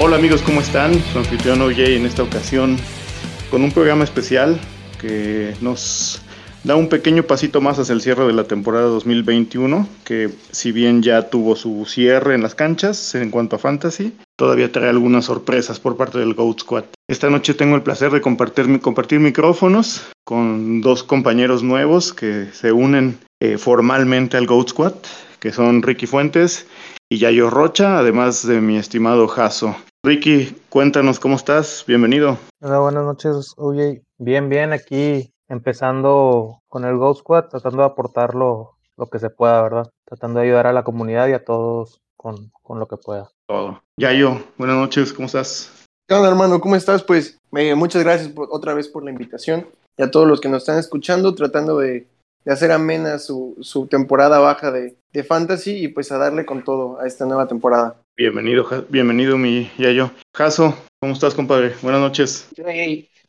Hola amigos, ¿cómo están? Su anfitrión OJ en esta ocasión con un programa especial que nos da un pequeño pasito más hacia el cierre de la temporada 2021, que si bien ya tuvo su cierre en las canchas en cuanto a fantasy, todavía trae algunas sorpresas por parte del Goat Squad. Esta noche tengo el placer de compartir, micrófonos con dos compañeros nuevos que se unen eh, formalmente al Goat Squad, que son Ricky Fuentes y Yayo Rocha, además de mi estimado Jaso. Ricky, cuéntanos cómo estás, bienvenido. Hola, buenas noches, oye, bien, bien, aquí empezando con el Ghost Squad, tratando de aportar lo, que se pueda, ¿verdad? Tratando de ayudar a la comunidad y a todos con, con lo que pueda. Todo. Yayo, buenas noches, ¿cómo estás? ¿Qué onda, hermano? ¿Cómo estás? Pues eh, muchas gracias otra vez por la invitación y a todos los que nos están escuchando, tratando de, de hacer amena su, su temporada baja de, de fantasy y pues a darle con todo a esta nueva temporada. Bienvenido, bienvenido mi Yayo. Jaso, ¿cómo estás, compadre? Buenas noches.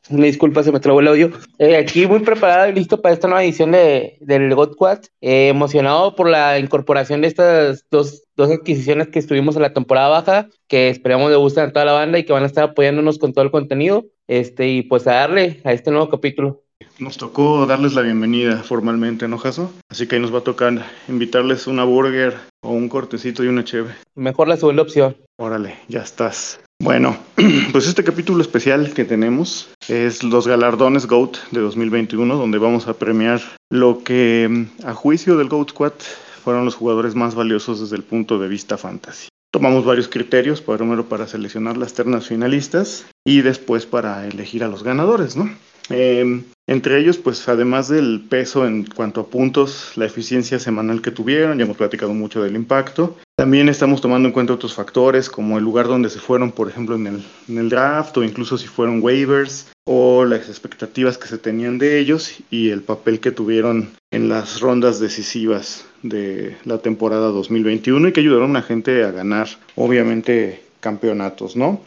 Me disculpa, se me trabó el audio. Eh, aquí muy preparado y listo para esta nueva edición de, del God Quad. Eh, emocionado por la incorporación de estas dos, dos adquisiciones que estuvimos en la temporada baja, que esperamos le gusten a toda la banda y que van a estar apoyándonos con todo el contenido. Este, y pues a darle a este nuevo capítulo. Nos tocó darles la bienvenida formalmente, ¿no, Jaso? Así que ahí nos va a tocar invitarles una burger o un cortecito y una cheve. Mejor la segunda opción. Órale, ya estás. Bueno, pues este capítulo especial que tenemos es los galardones GOAT de 2021, donde vamos a premiar lo que a juicio del GOAT Squad fueron los jugadores más valiosos desde el punto de vista fantasy. Tomamos varios criterios, primero para seleccionar las ternas finalistas y después para elegir a los ganadores, ¿no? Eh, entre ellos, pues además del peso en cuanto a puntos, la eficiencia semanal que tuvieron, ya hemos platicado mucho del impacto. También estamos tomando en cuenta otros factores como el lugar donde se fueron, por ejemplo, en el, en el draft o incluso si fueron waivers o las expectativas que se tenían de ellos y el papel que tuvieron en las rondas decisivas de la temporada 2021 y que ayudaron a gente a ganar, obviamente, campeonatos, ¿no?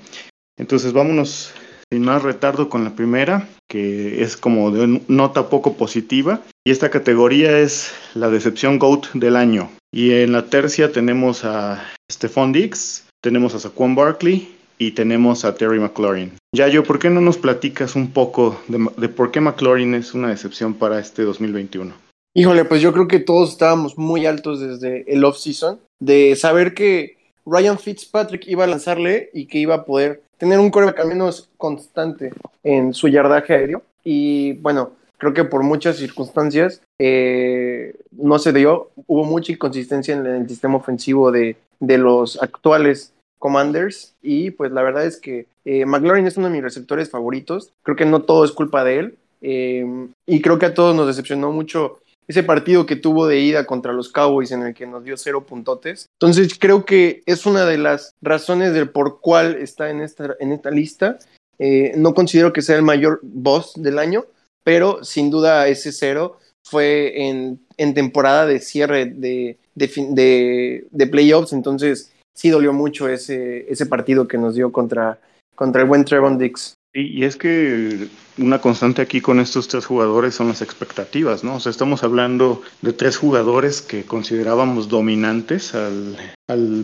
Entonces vámonos sin más retardo con la primera, que es como de nota poco positiva. Y esta categoría es la decepción GOAT del año. Y en la tercia tenemos a Stephon Dix, tenemos a Saquon Barkley y tenemos a Terry McLaurin. Yayo, ¿por qué no nos platicas un poco de por qué McLaurin es una decepción para este 2021? Híjole, pues yo creo que todos estábamos muy altos desde el off-season, de saber que Ryan Fitzpatrick iba a lanzarle y que iba a poder tener un coreback al menos constante en su yardaje aéreo. Y bueno, creo que por muchas circunstancias eh, no se dio, hubo mucha inconsistencia en el sistema ofensivo de, de los actuales Commanders. Y pues la verdad es que eh, McLaurin es uno de mis receptores favoritos, creo que no todo es culpa de él. Eh, y creo que a todos nos decepcionó mucho ese partido que tuvo de ida contra los Cowboys en el que nos dio cero puntotes. Entonces creo que es una de las razones del por cuál está en esta, en esta lista. Eh, no considero que sea el mayor boss del año, pero sin duda ese cero fue en, en temporada de cierre de, de, de, playoffs, entonces sí dolió mucho ese, ese partido que nos dio contra, contra el buen Trevon Dix. Y, es que una constante aquí con estos tres jugadores son las expectativas, ¿no? O sea, estamos hablando de tres jugadores que considerábamos dominantes al,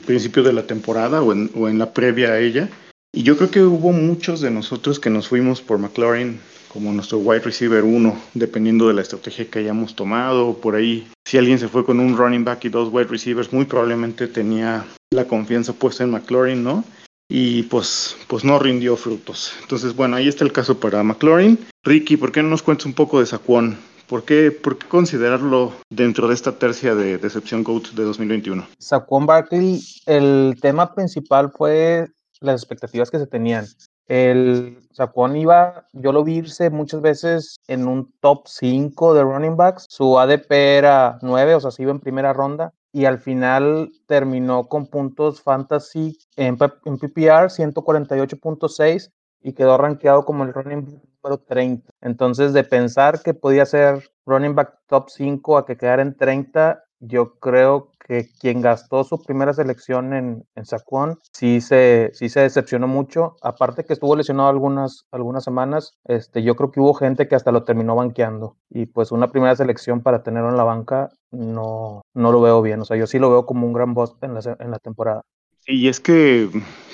principio de la temporada o en, o en, la previa a ella. Y yo creo que hubo muchos de nosotros que nos fuimos por McLaurin como nuestro wide receiver uno, dependiendo de la estrategia que hayamos tomado. Por ahí, si alguien se fue con un running back y dos wide receivers, muy probablemente tenía la confianza puesta en McLaurin, ¿no? Y pues, pues no rindió frutos. Entonces, bueno, ahí está el caso para McLaurin. Ricky, ¿por qué no nos cuentas un poco de Saquon? ¿Por qué, ¿Por qué considerarlo dentro de esta tercia de decepción GOAT de 2021? Saquon Barkley, el tema principal fue las expectativas que se tenían. El Saquon iba, yo lo vi irse muchas veces en un top 5 de running backs. Su ADP era 9, o sea, se iba en primera ronda y al final terminó con puntos fantasy en, en PPR 148.6 y quedó rankeado como el running back número 30. Entonces, de pensar que podía ser running back top 5 a que quedara en 30, yo creo que quien gastó su primera selección en, en Saquon sí se, sí se decepcionó mucho. Aparte que estuvo lesionado algunas, algunas semanas, este, yo creo que hubo gente que hasta lo terminó banqueando. Y pues una primera selección para tenerlo en la banca no, no lo veo bien. O sea, yo sí lo veo como un gran boss en la, en la temporada. Y es que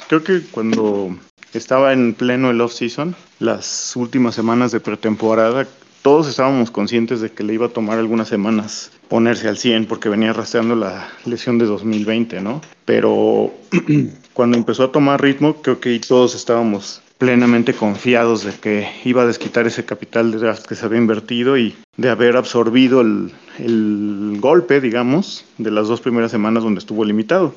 creo que cuando estaba en pleno el off-season, las últimas semanas de pretemporada, todos estábamos conscientes de que le iba a tomar algunas semanas ponerse al 100 porque venía arrastrando la lesión de 2020, ¿no? Pero cuando empezó a tomar ritmo, creo que todos estábamos plenamente confiados de que iba a desquitar ese capital de draft que se había invertido y de haber absorbido el, el golpe, digamos, de las dos primeras semanas donde estuvo limitado.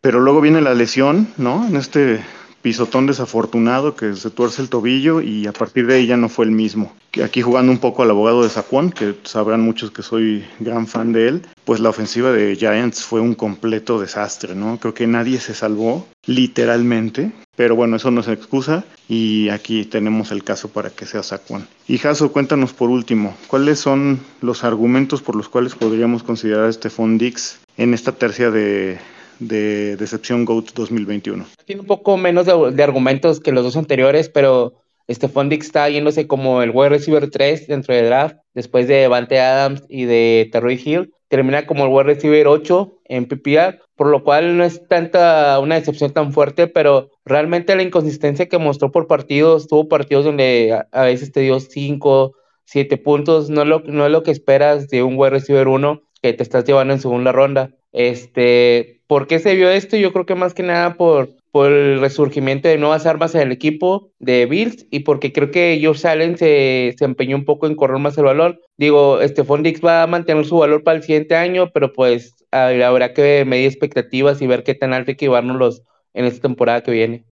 Pero luego viene la lesión, ¿no? En este pisotón desafortunado que se tuerce el tobillo y a partir de ahí ya no fue el mismo. Aquí jugando un poco al abogado de Saquon, que sabrán muchos que soy gran fan de él, pues la ofensiva de Giants fue un completo desastre, ¿no? Creo que nadie se salvó, literalmente, pero bueno, eso no es excusa y aquí tenemos el caso para que sea Saquon. Y Jaso, cuéntanos por último, ¿cuáles son los argumentos por los cuales podríamos considerar a Stephon Dix en esta tercia de, de Decepción GOAT 2021. Tiene un poco menos de, argumentos que los dos anteriores, pero Stephon Dix está yéndose como el wide receiver 3 dentro de draft, después de Devante Adams y de Terry Hill. Termina como el wide receiver 8 en PPR, por lo cual no es tanta una decepción tan fuerte, pero realmente la inconsistencia que mostró por partidos, tuvo partidos donde a, veces te dio 5, 7 puntos, no, lo, no es lo que esperas de un wide receiver 1 que te estás llevando en segunda ronda. Este, ¿Por qué se vio esto? Yo creo que más que nada por, por el resurgimiento de nuevas armas en el equipo de Bills y porque creo que Josh Allen se, se empeñó un poco en correr más el valor. Digo, Stephon Dix va a mantener su valor para el siguiente año, pero pues habrá que medir expectativas y ver qué tan alto hay que llevárnoslos en esta temporada que viene.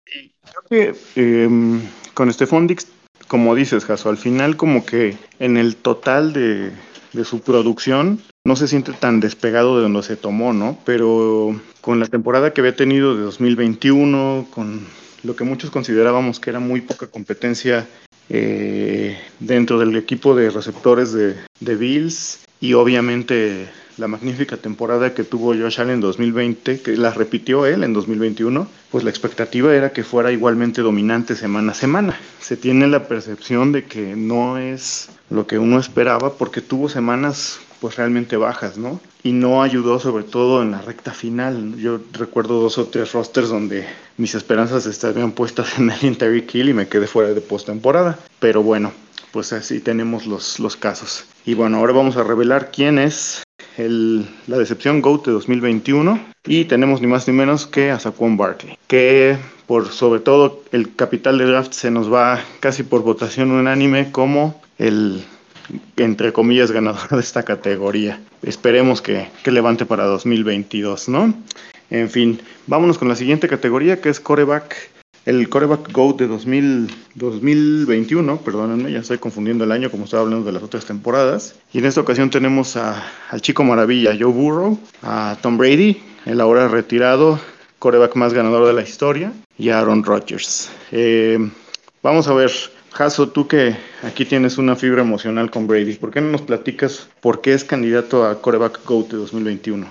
Creo que em, con Stephon Dix, como dices, Jaso, al final como que en el total de, de su producción no se siente tan despegado de donde se tomó, ¿no? Pero con la temporada que había tenido de 2021, con lo que muchos considerábamos que era muy poca competencia eh, dentro del equipo de receptores de, de, Bills y obviamente la magnífica temporada que tuvo Josh Allen en 2020, que la repitió él en 2021, pues la expectativa era que fuera igualmente dominante semana a semana. Se tiene la percepción de que no es lo que uno esperaba porque tuvo semanas pues realmente bajas, ¿no? Y no ayudó sobre todo en la recta final. Yo recuerdo dos o tres rosters donde mis esperanzas estaban puestas en el Terry Kill y me quedé fuera de postemporada. Pero bueno, pues así tenemos los, los casos. Y bueno, ahora vamos a revelar quién es el, la decepción GOAT de 2021 y tenemos ni más ni menos que a Saquon Barkley, que por sobre todo el capital de draft se nos va casi por votación unánime como el entre comillas, ganador de esta categoría. Esperemos que, levante para 2022, ¿no? En fin, vámonos con la siguiente categoría que es coreback. El coreback GOAT de 2021, perdónenme, ya estoy confundiendo el año como estaba hablando de las otras temporadas. Y en esta ocasión tenemos al chico maravilla Joe Burrow, a Tom Brady, el ahora retirado coreback más ganador de la historia, y a Aaron Rodgers. Eh, vamos a ver Jaso, tú que aquí tienes una fibra emocional con Brady, ¿por qué no nos platicas por qué es candidato a Coreback GOAT de 2021?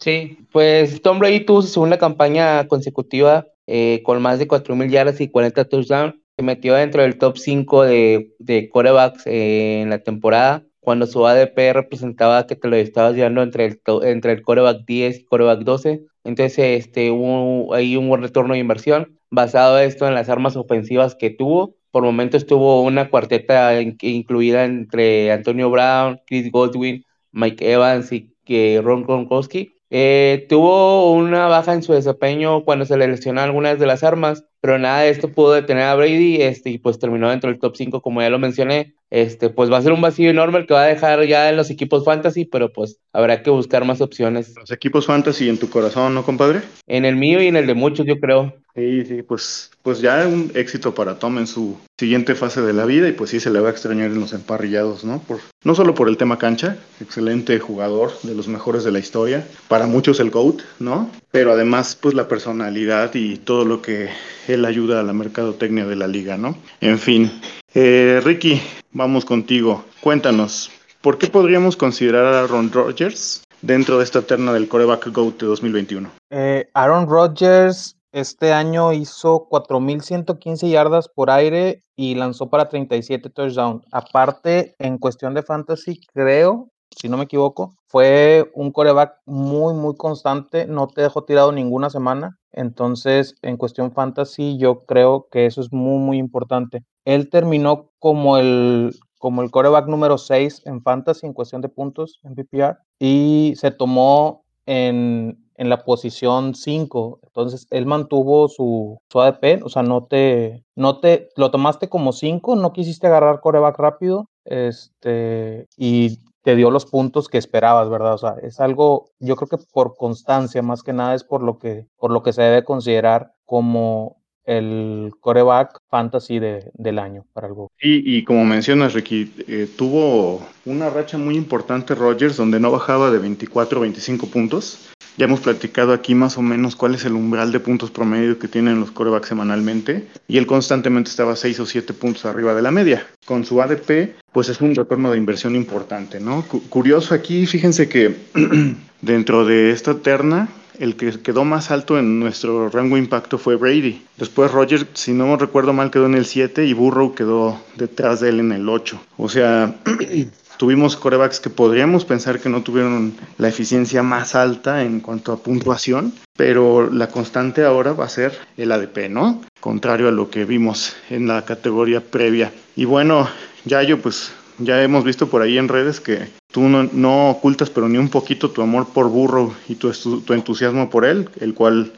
Sí, pues Tom Brady tuvo su segunda campaña consecutiva eh, con más de 4.000 yardas y 40 touchdowns. Se metió dentro del top 5 de, de corebacks eh, en la temporada, cuando su ADP representaba que te lo estabas llevando entre el, entre el coreback 10 y coreback 12. Entonces este, hubo ahí un buen retorno de inversión basado esto en las armas ofensivas que tuvo por momentos tuvo una cuarteta incluida entre Antonio Brown, Chris Godwin, Mike Evans y Ron Gronkowski. Eh, tuvo una baja en su desempeño cuando se le lesionó algunas de las armas, pero nada de esto pudo detener a Brady este, y pues terminó dentro del top 5 como ya lo mencioné. Este, pues va a ser un vacío enorme el que va a dejar ya en los equipos fantasy, pero pues habrá que buscar más opciones. Los equipos fantasy en tu corazón, ¿no, compadre? En el mío y en el de muchos, yo creo. Sí, sí, pues, pues ya un éxito para Tom en su siguiente fase de la vida y pues sí se le va a extrañar en los emparrillados, ¿no? Por, no solo por el tema cancha, excelente jugador, de los mejores de la historia, para muchos el GOAT, ¿no? Pero además pues la personalidad y todo lo que él ayuda a la mercadotecnia de la liga, ¿no? En fin, eh, Ricky, vamos contigo, cuéntanos, ¿por qué podríamos considerar a Aaron Rodgers dentro de esta terna del coreback GOAT de 2021? Eh, Aaron Rodgers este año hizo 4.115 yardas por aire y lanzó para 37 touchdowns. Aparte, en cuestión de fantasy, creo si no me equivoco. Fue un coreback muy, muy constante, no te dejó tirado ninguna semana. Entonces, en cuestión fantasy, yo creo que eso es muy, muy importante. Él terminó como el, como el coreback número 6 en fantasy en cuestión de puntos en PPR y se tomó en, en la posición 5. Entonces, él mantuvo su, su ADP, o sea, no te, no te, lo tomaste como 5, no quisiste agarrar coreback rápido, este, y te dio los puntos que esperabas, ¿verdad? O sea, es algo, yo creo que por constancia, más que nada es por lo que, por lo que se debe considerar como el coreback fantasy de, del año para el y como mencionas, Ricky, eh, tuvo una racha muy importante Rogers donde no bajaba de 24 o 25 puntos. Ya hemos platicado aquí más o menos cuál es el umbral de puntos promedio que tienen los corebacks semanalmente y él constantemente estaba 6 o 7 puntos arriba de la media. Con su ADP, pues es un retorno de inversión importante, ¿no? curioso aquí, fíjense que dentro de esta terna el que quedó más alto en nuestro rango impacto fue Brady. Después Roger, si no recuerdo mal, quedó en el 7 y Burrow quedó detrás de él en el 8. O sea, tuvimos corebacks que podríamos pensar que no tuvieron la eficiencia más alta en cuanto a puntuación, pero la constante ahora va a ser el ADP, ¿no? Contrario a lo que vimos en la categoría previa. Y bueno, ya yo pues ya hemos visto por ahí en redes que tú no, ocultas pero ni un poquito tu amor por Burro y tu, tu entusiasmo por él, el cual,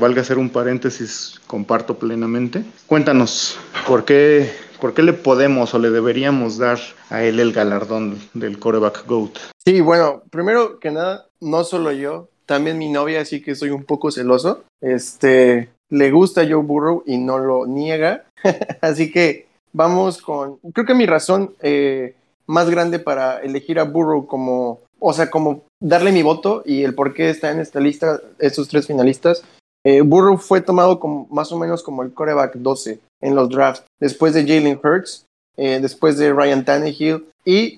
valga hacer un paréntesis, comparto plenamente. Cuéntanos, ¿por qué, ¿por qué le podemos o le deberíamos dar a él el galardón del coreback GOAT? Sí, bueno, primero que nada, no solo yo, también mi novia, así que soy un poco celoso. Este, le gusta Joe Burrow y no lo niega. así que vamos con, creo que mi razón eh, más grande para elegir a Burrow como, o sea, como darle mi voto y el por qué está en esta lista, estos tres finalistas. Eh, Burrow fue tomado más o menos como el coreback 12 en los drafts, después de Jalen Hurts, eh, después de Ryan Tannehill y,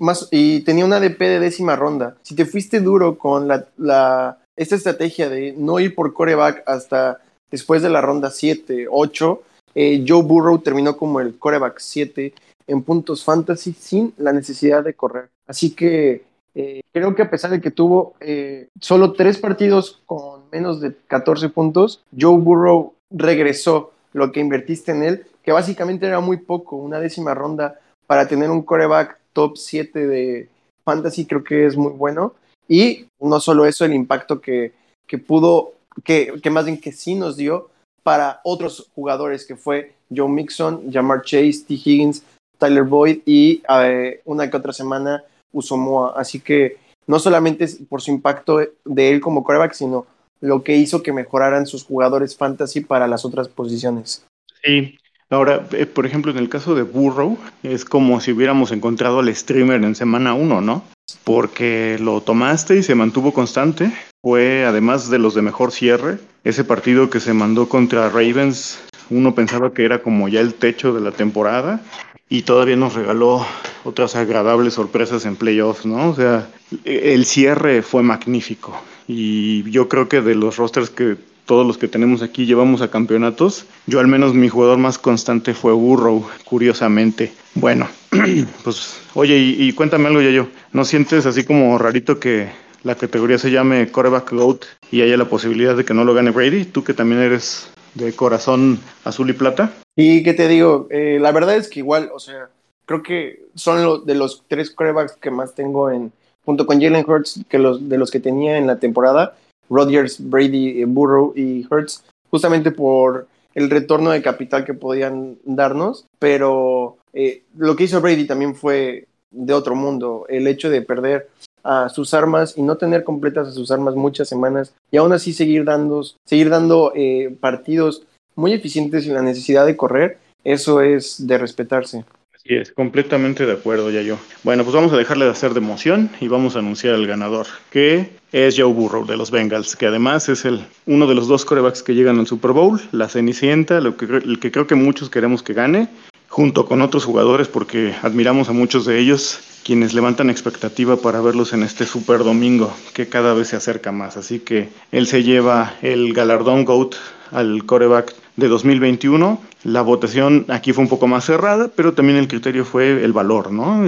tenía una DP de décima ronda. Si te fuiste duro con la, esta estrategia de no ir por coreback hasta después de la ronda 7, 8, eh, Joe Burrow terminó como el coreback 7 en puntos fantasy sin la necesidad de correr. Así que eh, creo que a pesar de que tuvo eh, solo tres partidos con menos de 14 puntos, Joe Burrow regresó lo que invertiste en él, que básicamente era muy poco, una décima ronda para tener un coreback top 7 de fantasy, creo que es muy bueno. Y no solo eso, el impacto que, que pudo, que, que más bien que sí nos dio para otros jugadores que fue Joe Mixon, Jamar Chase, T. Higgins, Tyler Boyd y eh, una que otra semana Usomoa. Así que no solamente por su impacto de él como quarterback, sino lo que hizo que mejoraran sus jugadores fantasy para las otras posiciones. Sí, Ahora, eh, por ejemplo, en el caso de Burrow, es como si hubiéramos encontrado al streamer en semana 1, ¿no? Porque lo tomaste y se mantuvo constante. Fue, además de los de mejor cierre, ese partido que se mandó contra Ravens, uno pensaba que era como ya el techo de la temporada y todavía nos regaló otras agradables sorpresas en playoffs, ¿no? O sea, el cierre fue magnífico y yo creo que de los rosters que todos los que tenemos aquí llevamos a campeonatos. Yo al menos mi jugador más constante fue Burrow, curiosamente. Bueno, pues oye, y, cuéntame algo ya yo. ¿No sientes así como rarito que la categoría se llame Coreback Goat y haya la posibilidad de que no lo gane Brady? Tú que también eres de corazón azul y plata. Y qué te digo, eh, la verdad es que igual, o sea, creo que son de los tres corebacks que más tengo en, junto con Jalen Hurts, que los, de los que tenía en la temporada Rodgers, Brady, Burrow y Hurts, justamente por el retorno de capital que podían darnos, pero eh, lo que hizo Brady también fue de otro mundo, el hecho de perder a sus armas y no tener completas a sus armas muchas semanas y aún así seguir dando, seguir dando eh, partidos muy eficientes sin la necesidad de correr, eso es de respetarse. Así es, completamente de acuerdo, ya yo. Bueno, pues vamos a dejarle de hacer de emoción y vamos a anunciar al ganador, que es Joe Burrow de los Bengals, que además es el, uno de los dos corebacks que llegan al Super Bowl, la Cenicienta, lo que, el que creo que muchos queremos que gane, junto con otros jugadores, porque admiramos a muchos de ellos, quienes levantan expectativa para verlos en este Super Domingo, que cada vez se acerca más. Así que él se lleva el galardón GOAT al coreback de 2021. La votación aquí fue un poco más cerrada, pero también el criterio fue el valor, ¿no?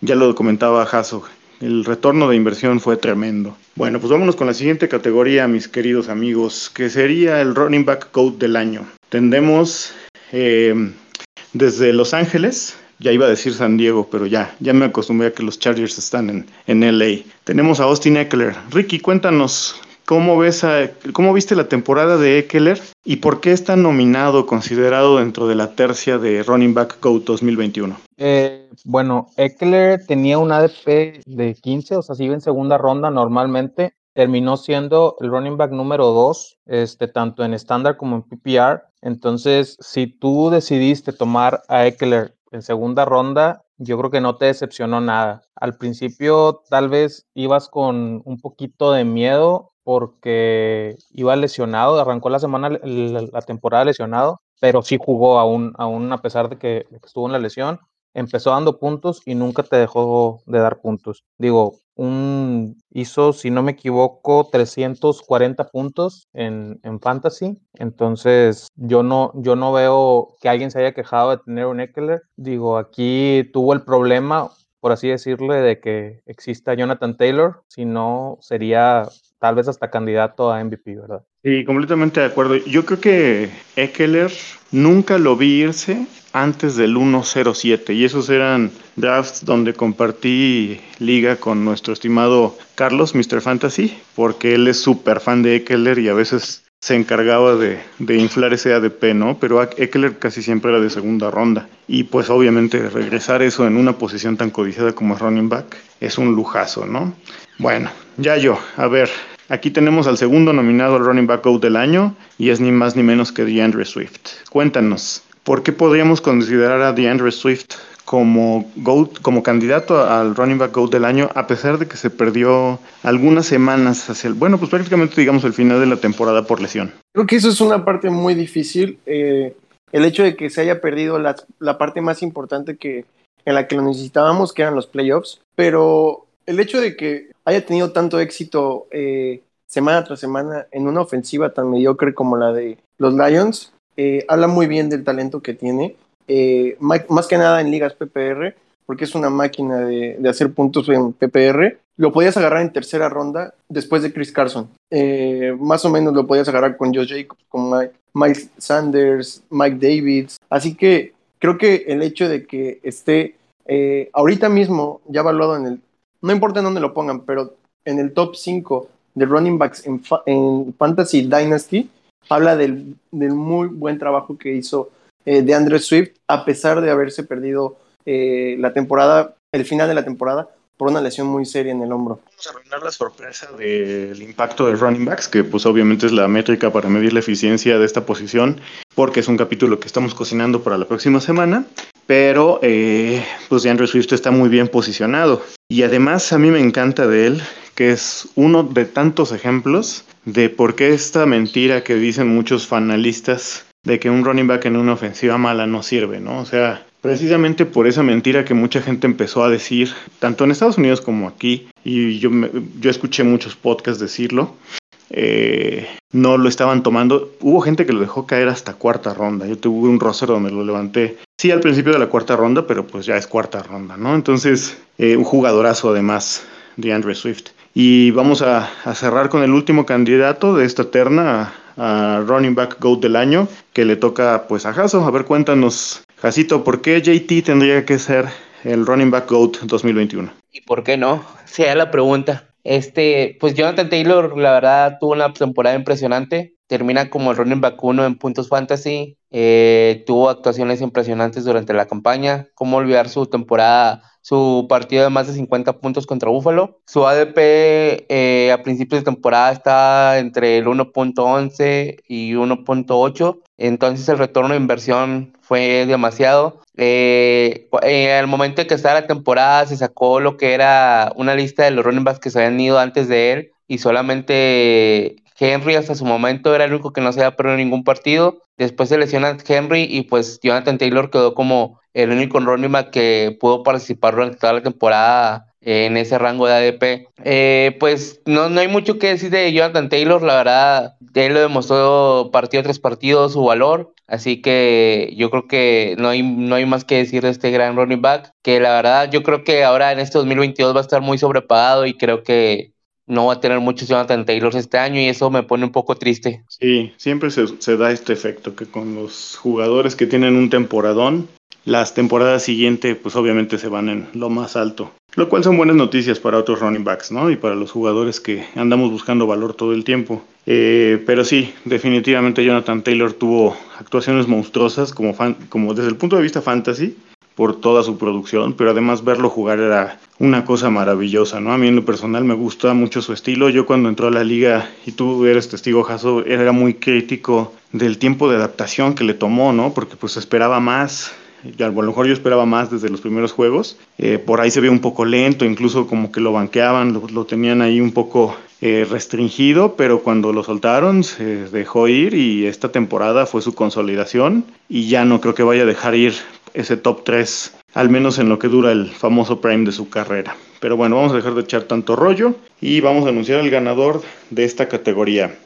Ya lo comentaba Hasso, el retorno de inversión fue tremendo. Bueno, pues vámonos con la siguiente categoría, mis queridos amigos, que sería el running back code del año. Tendemos eh, desde Los Ángeles, ya iba a decir San Diego, pero ya, ya me acostumbré a que los Chargers están en, en LA. Tenemos a Austin Eckler. Ricky, cuéntanos ¿Cómo, ves ¿Cómo viste la temporada de Eckler y por qué está nominado, considerado dentro de la tercia de Running Back GOAT 2021? Eh, bueno, Eckler tenía un ADP de 15, o sea, sigue en segunda ronda normalmente. Terminó siendo el running back número 2, este, tanto en estándar como en PPR. Entonces, si tú decidiste tomar a Eckler en segunda ronda, yo creo que no te decepcionó nada. Al principio tal vez ibas con un poquito de miedo porque iba lesionado, arrancó la semana, la, temporada lesionado, pero sí jugó aún, aún a pesar de que, estuvo en la lesión, empezó dando puntos y nunca te dejó de dar puntos. Digo, un hizo, si no me equivoco, 340 puntos en, en, Fantasy. Entonces, yo no, yo no veo que alguien se haya quejado de tener un Eckler. Digo, aquí tuvo el problema, por así decirle, de que exista Jonathan Taylor. Si no, sería tal vez hasta candidato a MVP, ¿verdad? Sí, completamente de acuerdo. Yo creo que Eckler nunca lo vi irse antes del 107 y esos eran drafts donde compartí liga con nuestro estimado Carlos, Mr. Fantasy, porque él es súper fan de Eckler y a veces se encargaba de, de, inflar ese ADP, ¿no? Pero Eckler casi siempre era de segunda ronda. Y pues obviamente regresar eso en una posición tan codiciada como running back es un lujazo, ¿no? Bueno, ya yo, a ver, Aquí tenemos al segundo nominado al Running Back GOAT del año y es ni más ni menos que DeAndre Swift. Cuéntanos, ¿por qué podríamos considerar a DeAndre Swift como GOAT, como candidato al Running Back GOAT del año, a pesar de que se perdió algunas semanas hacia el, bueno, pues prácticamente digamos el final de la temporada por lesión? Creo que eso es una parte muy difícil. Eh, el hecho de que se haya perdido la, la parte más importante que en la que lo necesitábamos, que eran los playoffs, pero el hecho de que haya tenido tanto éxito eh, semana tras semana en una ofensiva tan mediocre como la de los Lions, eh, habla muy bien del talento que tiene, eh, más que nada en ligas PPR, porque es una máquina de, hacer puntos en PPR. Lo podías agarrar en tercera ronda después de Chris Carson. más o menos lo podías agarrar con Josh Jacobs, con Mike Sanders, Mike Davids. Así que creo que el hecho de que esté ahorita mismo ya evaluado en el no importa en dónde lo pongan, pero en el top 5 de running backs en, Fantasy Dynasty, habla del, muy buen trabajo que hizo eh, de Andrew Swift, a pesar de haberse perdido eh, la temporada, el final de la temporada, por una lesión muy seria en el hombro. Vamos a arruinar la sorpresa del impacto de running backs, que pues obviamente es la métrica para medir la eficiencia de esta posición, porque es un capítulo que estamos cocinando para la próxima semana, pero eh, pues DeAndre Swift está muy bien posicionado. Y además a mí me encanta de él, que es uno de tantos ejemplos de por qué esta mentira que dicen muchos fanalistas de que un running back en una ofensiva mala no sirve, ¿no? O sea, precisamente por esa mentira que mucha gente empezó a decir, tanto en Estados Unidos como aquí, y yo, yo escuché muchos podcasts decirlo, eh, no lo estaban tomando. Hubo gente que lo dejó caer hasta cuarta ronda. Yo tuve un roster donde lo levanté, sí, al principio de la cuarta ronda, pero pues ya es cuarta ronda, ¿no? Entonces, eh, un jugadorazo además de Andrew Swift. Y vamos a, cerrar con el último candidato de esta terna a, running back GOAT del año, que le toca pues a Jaso. A ver, cuéntanos, Jasito, ¿por qué JT tendría que ser el running back GOAT 2021? ¿Y por qué no? Sea la pregunta. Este, pues Jonathan Taylor, la verdad, tuvo una temporada impresionante. Termina como el running back uno en puntos fantasy. Eh, tuvo actuaciones impresionantes durante la campaña. ¿Cómo olvidar su temporada, su partido de más de 50 puntos contra Buffalo? Su ADP eh, a principios de temporada está entre el 1.11 y 1.8. Entonces el retorno de inversión fue demasiado. Eh, al momento de que estaba la temporada se sacó lo que era una lista de los running backs que se habían ido antes de él y solamente Henry hasta su momento era el único que no se había perdido ningún partido. Después se lesiona Henry y pues Jonathan Taylor quedó como el único back que pudo participar durante toda la temporada en ese rango de ADP. Eh, pues no, no hay mucho que decir de Jonathan Taylor, la verdad, él lo demostró partido tras partido su valor. Así que yo creo que no hay, no hay más que decir de este gran running back, que la verdad yo creo que ahora en este 2022 va a estar muy sobrepagado y creo que no va a tener muchos Jonathan Taylor este año y eso me pone un poco triste. Sí, siempre se, da este efecto que con los jugadores que tienen un temporadón, las temporadas siguientes pues obviamente se van en lo más alto. Lo cual son buenas noticias para otros running backs, ¿no? Y para los jugadores que andamos buscando valor todo el tiempo. Eh, pero sí, definitivamente Jonathan Taylor tuvo actuaciones monstruosas como, como desde el punto de vista fantasy por toda su producción, pero además verlo jugar era una cosa maravillosa, ¿no? A mí en lo personal me gusta mucho su estilo. Yo cuando entró a la liga, y tú eres testigo, Jaso, era muy crítico del tiempo de adaptación que le tomó, ¿no? Porque pues esperaba más, a lo mejor yo esperaba más desde los primeros juegos. Eh, por ahí se ve un poco lento, incluso como que lo banqueaban, lo, tenían ahí un poco eh, restringido, pero cuando lo soltaron se dejó ir y esta temporada fue su consolidación y ya no creo que vaya a dejar ir ese top 3, al menos en lo que dura el famoso prime de su carrera. Pero bueno, vamos a dejar de echar tanto rollo y vamos a anunciar el ganador de esta categoría.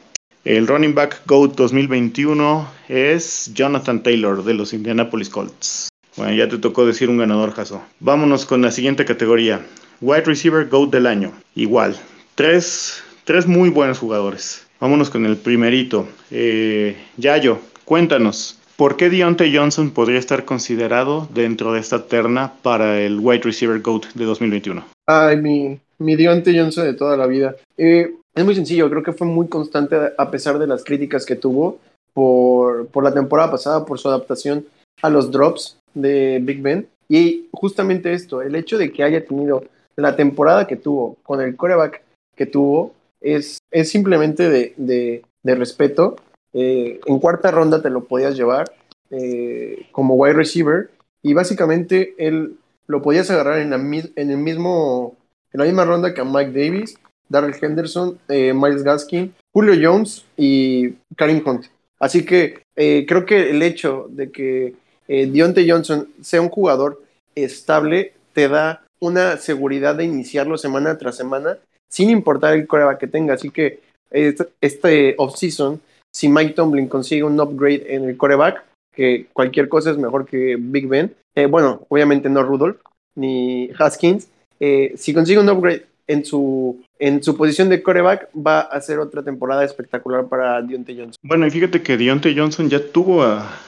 El running back GOAT 2021 es Jonathan Taylor de los Indianapolis Colts. Bueno, ya te tocó decir un ganador, Jaso. Vámonos con la siguiente categoría. Wide Receiver GOAT del año. Igual. Tres, tres muy buenos jugadores. Vámonos con el primerito. Eh, Yayo, cuéntanos. ¿Por qué Deontay Johnson podría estar considerado dentro de esta terna para el Wide Receiver GOAT de 2021? Ay, mi, mi Deontay Johnson de toda la vida. Eh, es muy sencillo, creo que fue muy constante a pesar de las críticas que tuvo por, por la temporada pasada, por su adaptación a los drops de Big Ben. Y justamente esto, el hecho de que haya tenido la temporada que tuvo con el coreback que tuvo es, es simplemente de, de, de respeto. Eh, en cuarta ronda te lo podías llevar eh, como wide receiver y básicamente él lo podías agarrar en, la, el mismo en la misma ronda que a Mike Davis, Darrell Henderson, eh, Miles Gaskin, Julio Jones y Karim Hunt. Así que creo que el hecho de que Deontay Johnson sea un jugador estable te da una seguridad de iniciarlo semana tras semana sin importar el coreback que tenga. Así que este, este offseason, si Mike Tomlin consigue un upgrade en el coreback, que cualquier cosa es mejor que Big Ben, eh, bueno, obviamente no Rudolph ni Haskins, eh, si consigue un upgrade en su, en su posición de coreback, va a ser otra temporada espectacular para Deontay Johnson. Bueno, y fíjate que Deontay Johnson ya tuvo a,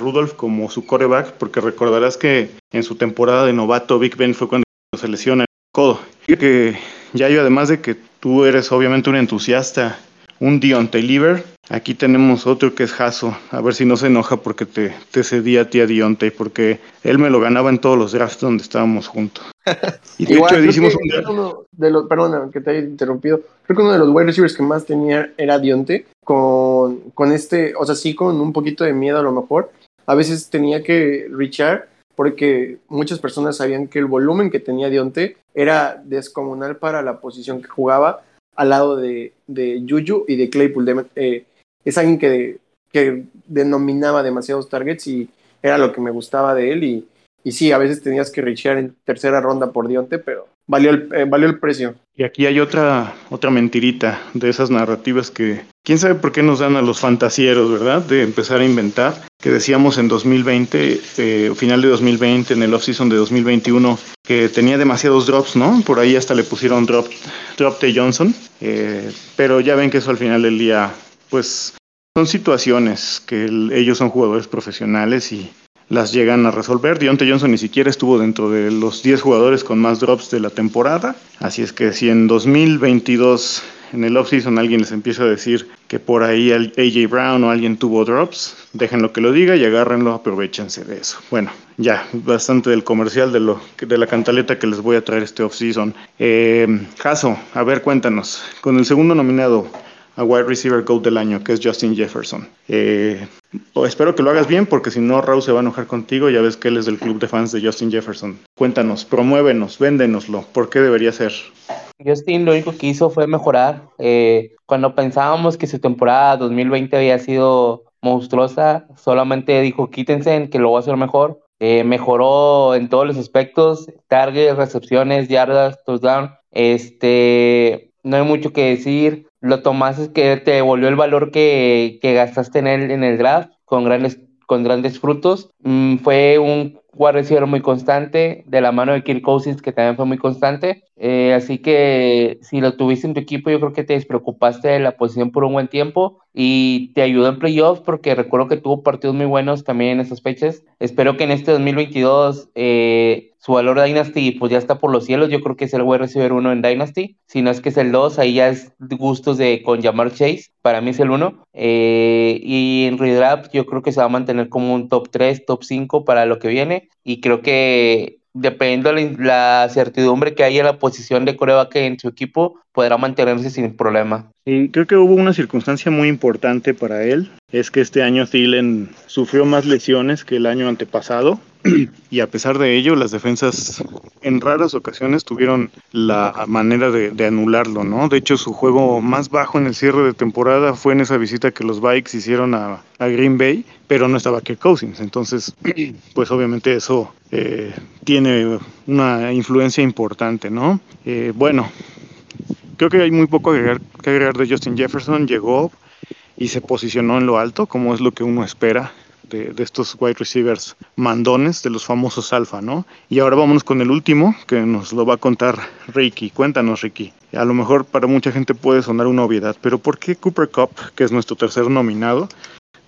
Rudolph como su coreback, porque recordarás que en su temporada de novato, Big Ben fue cuando se lesiona el codo. Que ya yo, además de que tú eres obviamente un entusiasta, un Deontay Liver, aquí tenemos otro que es Jaso. A ver si no se enoja porque te, te cedí a ti a Deontay, porque él me lo ganaba en todos los drafts donde estábamos juntos. Y de Igual, hecho, hicimos un. Uno de los, perdona que te haya interrumpido. Creo que uno de los wide receivers que más tenía era Deontay, con, con este, o sea, sí, con un poquito de miedo a lo mejor. A veces tenía que reachar porque muchas personas sabían que el volumen que tenía Dionte era descomunal para la posición que jugaba al lado de, de Juju y de Claypool. Eh, es alguien que, que, denominaba demasiados targets y era lo que me gustaba de él. Y, y sí, a veces tenías que rechear en tercera ronda por Dionte, pero valió el, eh, valió el precio. Y aquí hay otra, otra mentirita de esas narrativas que quién sabe por qué nos dan a los fantasieros, ¿verdad? De empezar a inventar. Que decíamos en 2020, eh, final de 2020, en el offseason de 2021, que tenía demasiados drops, ¿no? Por ahí hasta le pusieron drop, drop de Johnson. Eh, pero ya ven que eso al final del día, pues son situaciones que el, ellos son jugadores profesionales y las llegan a resolver. Deontay Johnson ni siquiera estuvo dentro de los 10 jugadores con más drops de la temporada. Así es que si en 2022 en el offseason alguien les empieza a decir que por ahí AJ Brown o alguien tuvo drops, déjenlo que lo diga y agárrenlo, aprovechense de eso. Bueno, ya, bastante del comercial de, lo, de la cantaleta que les voy a traer este offseason. Eh, Caso, a ver, cuéntanos, con el segundo nominado, a wide receiver GOAT del año, que es Justin Jefferson. Eh, espero que lo hagas bien, porque si no, Raúl se va a enojar contigo. Ya ves que él es del club de fans de Justin Jefferson. Cuéntanos, promuévenos, véndenoslo. ¿Por qué debería ser? Justin lo único que hizo fue mejorar. Eh, cuando pensábamos que su temporada 2020 había sido monstruosa, solamente dijo quítense en que lo voy a hacer mejor. Eh, mejoró en todos los aspectos, targets, recepciones, yardas, touchdown. Este, no hay mucho que decir lo tomas es que te devolvió el valor que, que gastaste en el, en el draft. con grandes, con grandes frutos. Mm, fue un wide receiver muy constante, de la mano de Kirk Cousins, que también fue muy constante. Eh, así que si lo tuviste en tu equipo, yo creo que te despreocupaste de la posición por un buen tiempo y te ayudó en playoffs porque recuerdo que tuvo partidos muy buenos también en esas fechas. Espero que en este 2022 eh, su valor Dynasty pues ya está por los cielos. Yo creo que es el wide receiver 1 en Dynasty. Si no es que es el 2, ahí ya es gustos de con llamar Chase. Para mí es el 1. Eh, y en redraft yo creo que se va a mantener como un top 3, top 5 para lo que viene. Y creo que dependiendo de la certidumbre que haya en la posición de coreback en su equipo, podrá mantenerse sin problema. Y creo que hubo una circunstancia muy importante para él, es que este año Thielen sufrió más lesiones que el año antepasado y a pesar de ello las defensas en raras ocasiones tuvieron la manera de, anularlo, ¿no? De hecho su juego más bajo en el cierre de temporada fue en esa visita que los Bikes hicieron a, Green Bay, pero no estaba Kirk Cousins, entonces pues obviamente eso eh, tiene una influencia importante, ¿no? Eh, bueno, creo que hay muy poco que agregar, de Justin Jefferson. Llegó y se posicionó en lo alto, como es lo que uno espera de, estos wide receivers mandones, de los famosos alfa, ¿no? Y ahora vámonos con el último, que nos lo va a contar Ricky. Cuéntanos, Ricky. A lo mejor para mucha gente puede sonar una obviedad, pero ¿por qué Cooper Cup, que es nuestro tercer nominado,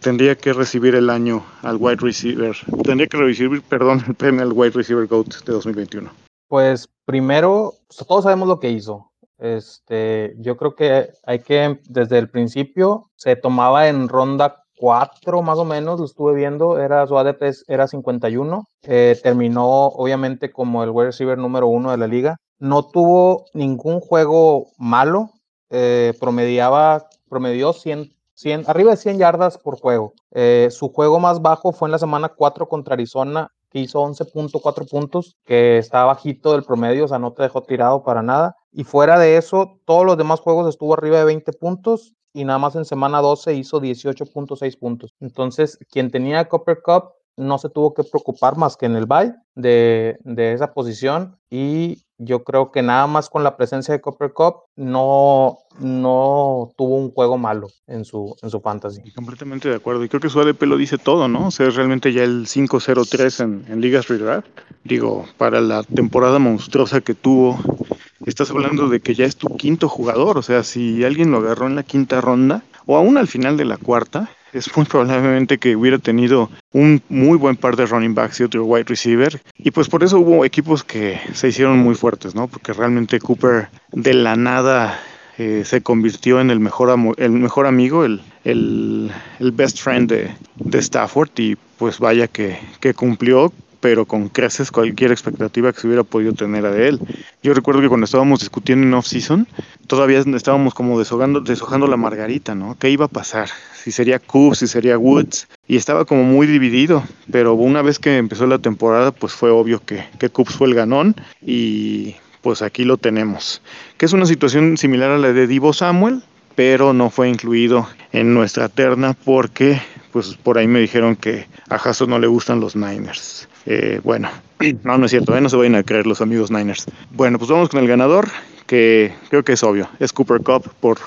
tendría que recibir el año al wide receiver, tendría que recibir, perdón, el premio al wide receiver GOAT de 2021? Pues primero, todos sabemos lo que hizo. Este, yo creo que hay que, desde el principio, se tomaba en ronda 4 más o menos, lo estuve viendo, era su ADP era 51, eh, terminó obviamente como el wide receiver número uno de la liga, no tuvo ningún juego malo, eh, promediaba, promedió 100, 100, arriba de 100 yardas por juego. Eh, su juego más bajo fue en la semana 4 contra Arizona que hizo 11.4 puntos, que está bajito del promedio, o sea, no te dejó tirado para nada. Y fuera de eso, todos los demás juegos estuvo arriba de 20 puntos y nada más en semana 12 hizo 18.6 puntos. Entonces, quien tenía Copper Cup no se tuvo que preocupar más que en el bye de, de esa posición y yo creo que nada más con la presencia de Copper Cup no, no tuvo un juego malo en su, en su fantasy. Completamente de acuerdo. Y creo que su ADP lo dice todo, ¿no? O sea, es realmente ya el 5-0-3 en, en Ligas Redraft. Digo, para la temporada monstruosa que tuvo, estás hablando de que ya es tu quinto jugador. O sea, si alguien lo agarró en la quinta ronda o aún al final de la cuarta, es muy probablemente que hubiera tenido un muy buen par de running backs y otro wide receiver. Y pues por eso hubo equipos que se hicieron muy fuertes, ¿no? Porque realmente Cooper de la nada eh, se convirtió en el mejor, el mejor amigo, el, el, best friend de, de, Stafford y pues vaya que, que cumplió pero con creces cualquier expectativa que se hubiera podido tener de él. Yo recuerdo que cuando estábamos discutiendo en off-season, todavía estábamos como deshogando, deshojando la margarita, ¿no? ¿Qué iba a pasar? Si sería Coops, si sería Woods, y estaba como muy dividido, pero una vez que empezó la temporada, pues fue obvio que, que Coops fue el ganón y pues aquí lo tenemos. Que es una situación similar a la de Divo Samuel, pero no fue incluido en nuestra terna porque pues por ahí me dijeron que a Hasso no le gustan los Niners. Eh, bueno, no, no es cierto, ¿eh? no se vayan a creer los amigos Niners. Bueno, pues vamos con el ganador, que creo que es obvio, es Cooper Cup por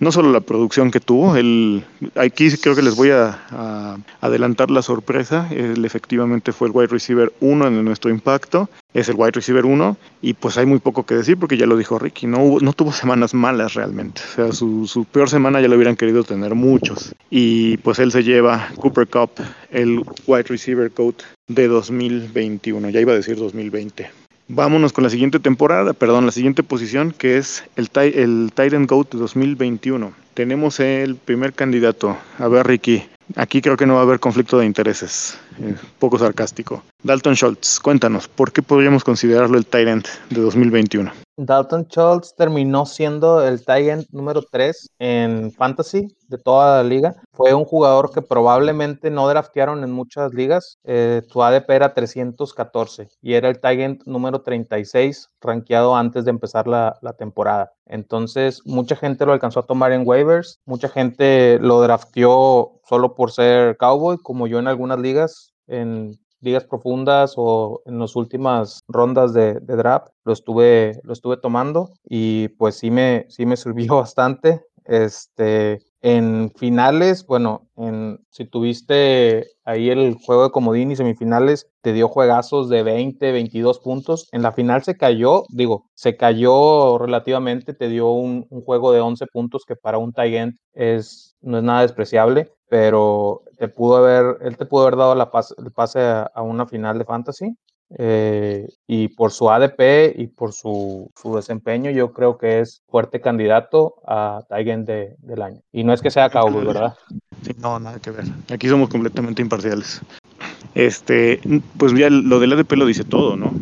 no solo la producción que tuvo, el, aquí creo que les voy a, adelantar la sorpresa, él efectivamente fue el wide receiver 1 en nuestro impacto, es el wide receiver 1 y pues hay muy poco que decir porque ya lo dijo Ricky, no, no tuvo semanas malas realmente, o sea, su, su peor semana ya lo hubieran querido tener muchos y pues él se lleva Cooper Cup, el wide receiver coach de 2021, ya iba a decir 2020. Vámonos con la siguiente temporada, perdón, la siguiente posición que es el, el Titan Goat 2021. Tenemos el primer candidato. A ver, Ricky, aquí creo que no va a haber conflicto de intereses. Eh, poco sarcástico. Dalton Schultz, cuéntanos, ¿por qué podríamos considerarlo el Tyrant de 2021? Dalton Schultz terminó siendo el Tyrant número 3 en Fantasy de toda la liga. Fue un jugador que probablemente no draftearon en muchas ligas. Eh, su ADP era 314 y era el Tyrant número 36 rankeado antes de empezar la, la temporada. Entonces, mucha gente lo alcanzó a tomar en waivers, mucha gente lo drafteó solo por ser cowboy, como yo en algunas ligas, en ligas profundas o en las últimas rondas de, draft lo estuve, lo estuve tomando y pues sí me, sí me sirvió bastante. Este, en finales, bueno, en, si tuviste ahí el juego de comodín y semifinales, te dio juegazos de 20, 22 puntos. En la final se cayó, digo, se cayó relativamente, te dio un, juego de 11 puntos que para un tight es, no es nada despreciable, pero te pudo haber, él te pudo haber dado la el pase a una final de fantasy eh, y por su ADP y por su, su, desempeño, yo creo que es fuerte candidato a Tigen de, del año. Y no es que sea Cowboy, ¿verdad? Sí, no, nada que ver. Aquí somos completamente imparciales. Este, pues ya lo del ADP lo dice todo, ¿no?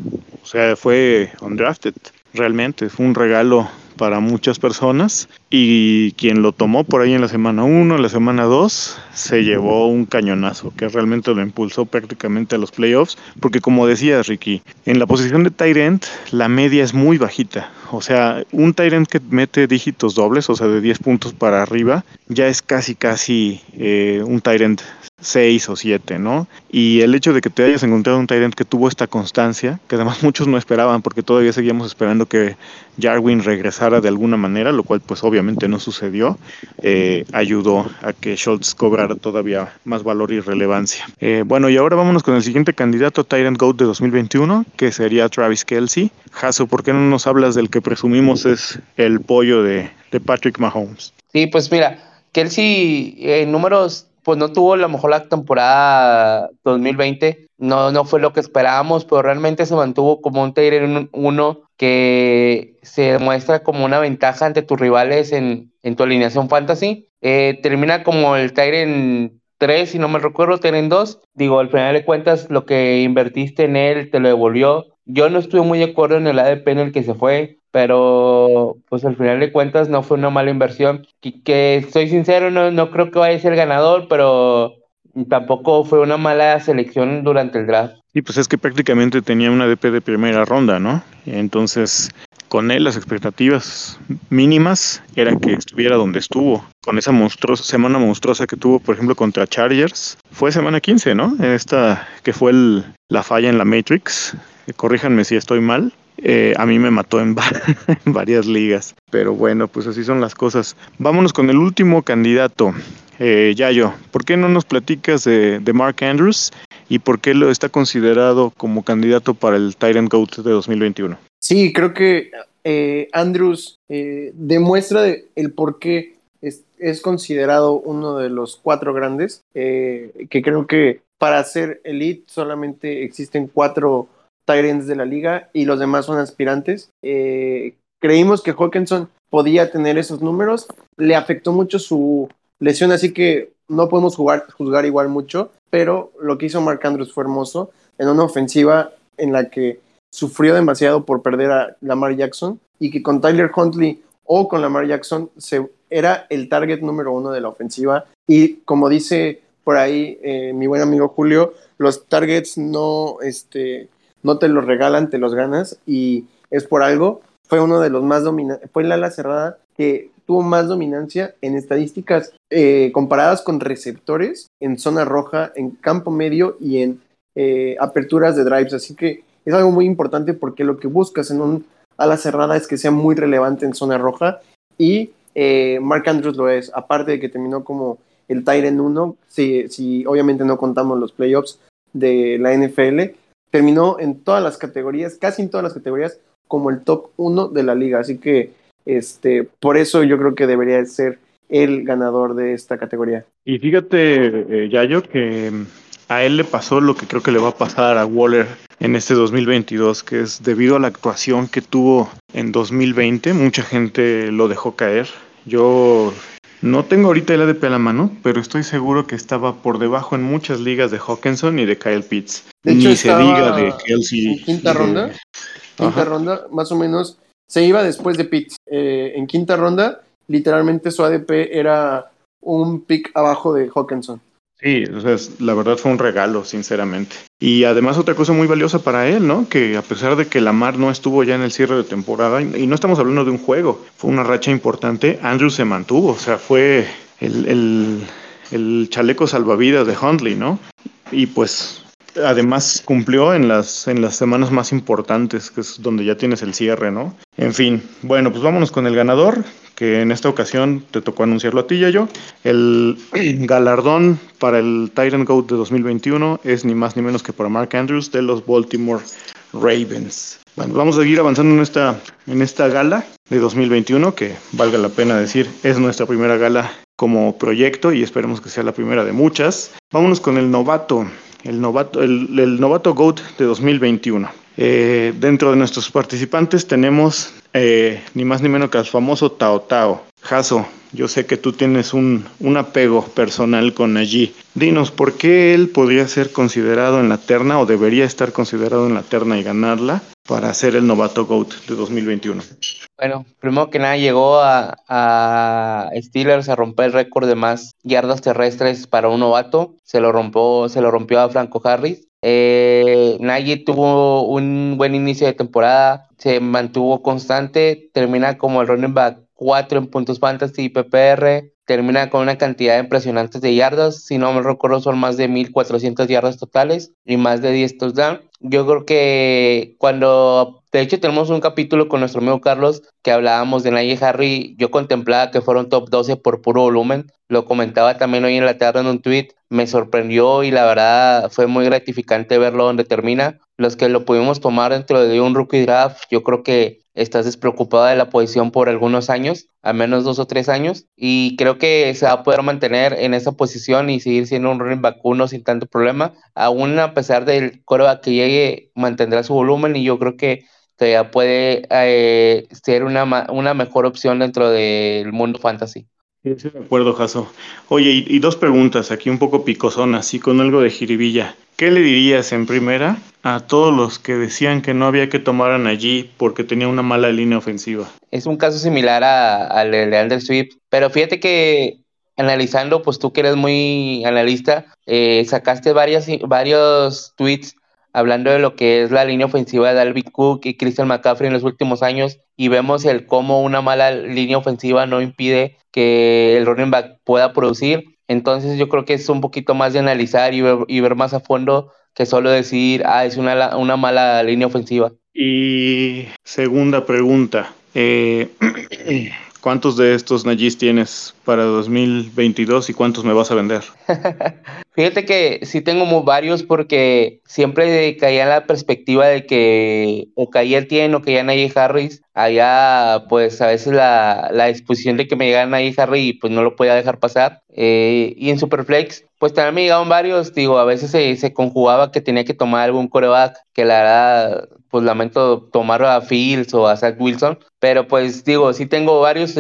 O sea, fue undrafted, realmente, fue un regalo para muchas personas y quien lo tomó por ahí en la semana 1, en la semana 2, se llevó un cañonazo que realmente lo impulsó prácticamente a los playoffs, porque como decías Ricky, en la posición de Tyrant la media es muy bajita, o sea, un Tyrant que mete dígitos dobles, o sea, de 10 puntos para arriba, ya es casi casi eh, un Tyrant 6 o 7, ¿no? Y el hecho de que te hayas encontrado un Tyrant que tuvo esta constancia, que además muchos no esperaban porque todavía seguíamos esperando que Jarwin regresara de alguna manera, lo cual pues obviamente no sucedió, eh, ayudó a que Schultz cobrara todavía más valor y relevancia. Eh, bueno, y ahora vámonos con el siguiente candidato Tyrant GOAT de 2021, que sería Travis Kelsey. Jaso, ¿por qué no nos hablas del que presumimos es el pollo de, de Patrick Mahomes? Sí, pues mira, Kelsey en números pues no tuvo la mejor la temporada 2020, no, no fue lo que esperábamos, pero realmente se mantuvo como un Tyrion 1 que se demuestra como una ventaja ante tus rivales en, tu alineación fantasy. Eh, termina como el Tyrion 3, si no me recuerdo, Tyrion 2. Digo, al final de cuentas, lo que invertiste en él te lo devolvió. Yo no estuve muy de acuerdo en el ADP en el que se fue pero pues al final de cuentas no fue una mala inversión. Que, que soy sincero, no, no creo que vaya a ser ganador, pero tampoco fue una mala selección durante el draft. Y pues es que prácticamente tenía una DP de primera ronda, ¿no? Entonces, con él las expectativas mínimas eran que estuviera donde estuvo. Con esa monstruosa, semana monstruosa que tuvo, por ejemplo, contra Chargers. Fue semana 15, ¿no? Esta que fue el, la falla en la Matrix. Corríjanme si estoy mal. Eh, a mí me mató en, varias ligas. Pero bueno, pues así son las cosas. Vámonos con el último candidato. Eh, Yayo, ¿por qué no nos platicas de, Mark Andrews y por qué lo está considerado como candidato para el Tyrant Goat de 2021? Sí, creo que eh, Andrews demuestra el por qué es, es, considerado uno de los cuatro grandes, que creo que para ser elite solamente existen cuatro Tyrants de la liga y los demás son aspirantes. Eh, creímos que Hawkinson podía tener esos números. Le afectó mucho su lesión, así que no podemos jugar, juzgar igual mucho, pero lo que hizo Mark Andrews fue hermoso en una ofensiva en la que sufrió demasiado por perder a Lamar Jackson y que con Tyler Huntley o con Lamar Jackson se, era el target número uno de la ofensiva y como dice por ahí eh, mi buen amigo Julio, los targets no, este, no te los regalan, te los ganas y es por algo. Fue uno de los más dominantes, fue el ala cerrada que tuvo más dominancia en estadísticas eh, comparadas con receptores en zona roja, en campo medio y en eh, aperturas de drives. Así que es algo muy importante porque lo que buscas en un ala cerrada es que sea muy relevante en zona roja y eh, Mark Andrews lo es. Aparte de que terminó como el Tyrant 1, si, si obviamente no contamos los playoffs de la NFL, terminó en todas las categorías, casi en todas las categorías, como el top 1 de la liga. Así que este, por eso yo creo que debería ser el ganador de esta categoría. Y fíjate, eh, Yayo, que mm, a él le pasó lo que creo que le va a pasar a Waller en este 2022, que es debido a la actuación que tuvo en 2020, mucha gente lo dejó caer. Yo no tengo ahorita el ADP a la mano, pero estoy seguro que estaba por debajo en muchas ligas de Hawkinson y de Kyle Pitts. De hecho, Ni se diga de Kelsey. En quinta ronda, quinta ronda, más o menos, se iba después de Pitts. Eh, en quinta ronda, literalmente su ADP era un pick abajo de Hawkinson. Sí, o sea, la verdad fue un regalo, sinceramente. Y además otra cosa muy valiosa para él, ¿no? Que a pesar de que Lamar no estuvo ya en el cierre de temporada, y no estamos hablando de un juego, fue una racha importante, Andrew se mantuvo, o sea, fue el, el chaleco salvavidas de Huntley, ¿no? Y pues además cumplió en las, en las semanas más importantes, que es donde ya tienes el cierre, ¿no? En fin, bueno, pues vámonos con el ganador, que en esta ocasión te tocó anunciarlo a ti, ya yo. El galardón para el Tyrant Goat de 2021 es ni más ni menos que para Mark Andrews de los Baltimore Ravens. Bueno, vamos a seguir avanzando en esta, en esta gala de 2021, que valga la pena decir, es nuestra primera gala como proyecto y esperemos que sea la primera de muchas. Vámonos con el novato, el novato, el, novato GOAT de 2021. Eh, dentro de nuestros participantes tenemos eh, ni más ni menos que al famoso Tao Tao. Jaso, yo sé que tú tienes un, apego personal con allí. Dinos, ¿por qué él podría ser considerado en la terna o debería estar considerado en la terna y ganarla para ser el novato GOAT de 2021? Bueno, primero que nada llegó a, a Steelers a romper el récord de más yardas terrestres para un novato. Se lo rompió, se lo rompió a Franco Harris. Eh, tuvo un buen inicio de temporada, se mantuvo constante, termina como el running back 4 en puntos fantasy y PPR, termina con una cantidad impresionante de yardas, si no me recuerdo son más de 1400 yardas totales y más de 10 touchdowns. Yo creo que cuando, de hecho tenemos un capítulo con nuestro amigo Carlos que hablábamos de Najee Harry, yo contemplaba que fueron top 12 por puro volumen, lo comentaba también hoy en la tarde en un tweet, me sorprendió y la verdad fue muy gratificante verlo donde termina. Los que lo pudimos tomar dentro de un rookie draft, yo creo que estás despreocupada de la posición por algunos años, al menos dos o tres años, y creo que se va a poder mantener en esa posición y seguir siendo un running back uno sin tanto problema. Aún a pesar del coreback que llegue, mantendrá su volumen y yo creo que todavía puede eh, ser una, una mejor opción dentro del mundo fantasy. Sí, de acuerdo, Jaso. Oye, y, dos preguntas aquí un poco picosonas, así con algo de jiribilla. ¿Qué le dirías en primera a todos los que decían que no había que tomaran allí porque tenía una mala línea ofensiva? Es un caso similar al de Andrew Swift, pero fíjate que analizando, pues tú que eres muy analista, eh, sacaste varias, varios tweets hablando de lo que es la línea ofensiva de Dalvin Cook y Christian McCaffrey en los últimos años y vemos el cómo una mala línea ofensiva no impide que el running back pueda producir entonces yo creo que es un poquito más de analizar y ver, más a fondo que solo decir, ah, es una, una mala línea ofensiva. Y segunda pregunta, eh, ¿cuántos de estos Najis tienes para 2022 y cuántos me vas a vender? Fíjate que sí tengo varios porque siempre caía en la perspectiva de que o caía el tiene o caía Najee Harris. Allá, pues a veces la, la disposición de que me llegara Najee Harris pues no lo podía dejar pasar. Eh, y en Superflex, pues también me llegaban varios. Digo, a veces se, se conjugaba que tenía que tomar algún coreback que la verdad, pues lamento tomar a Fields o a Zach Wilson. Pero pues digo, sí tengo varios,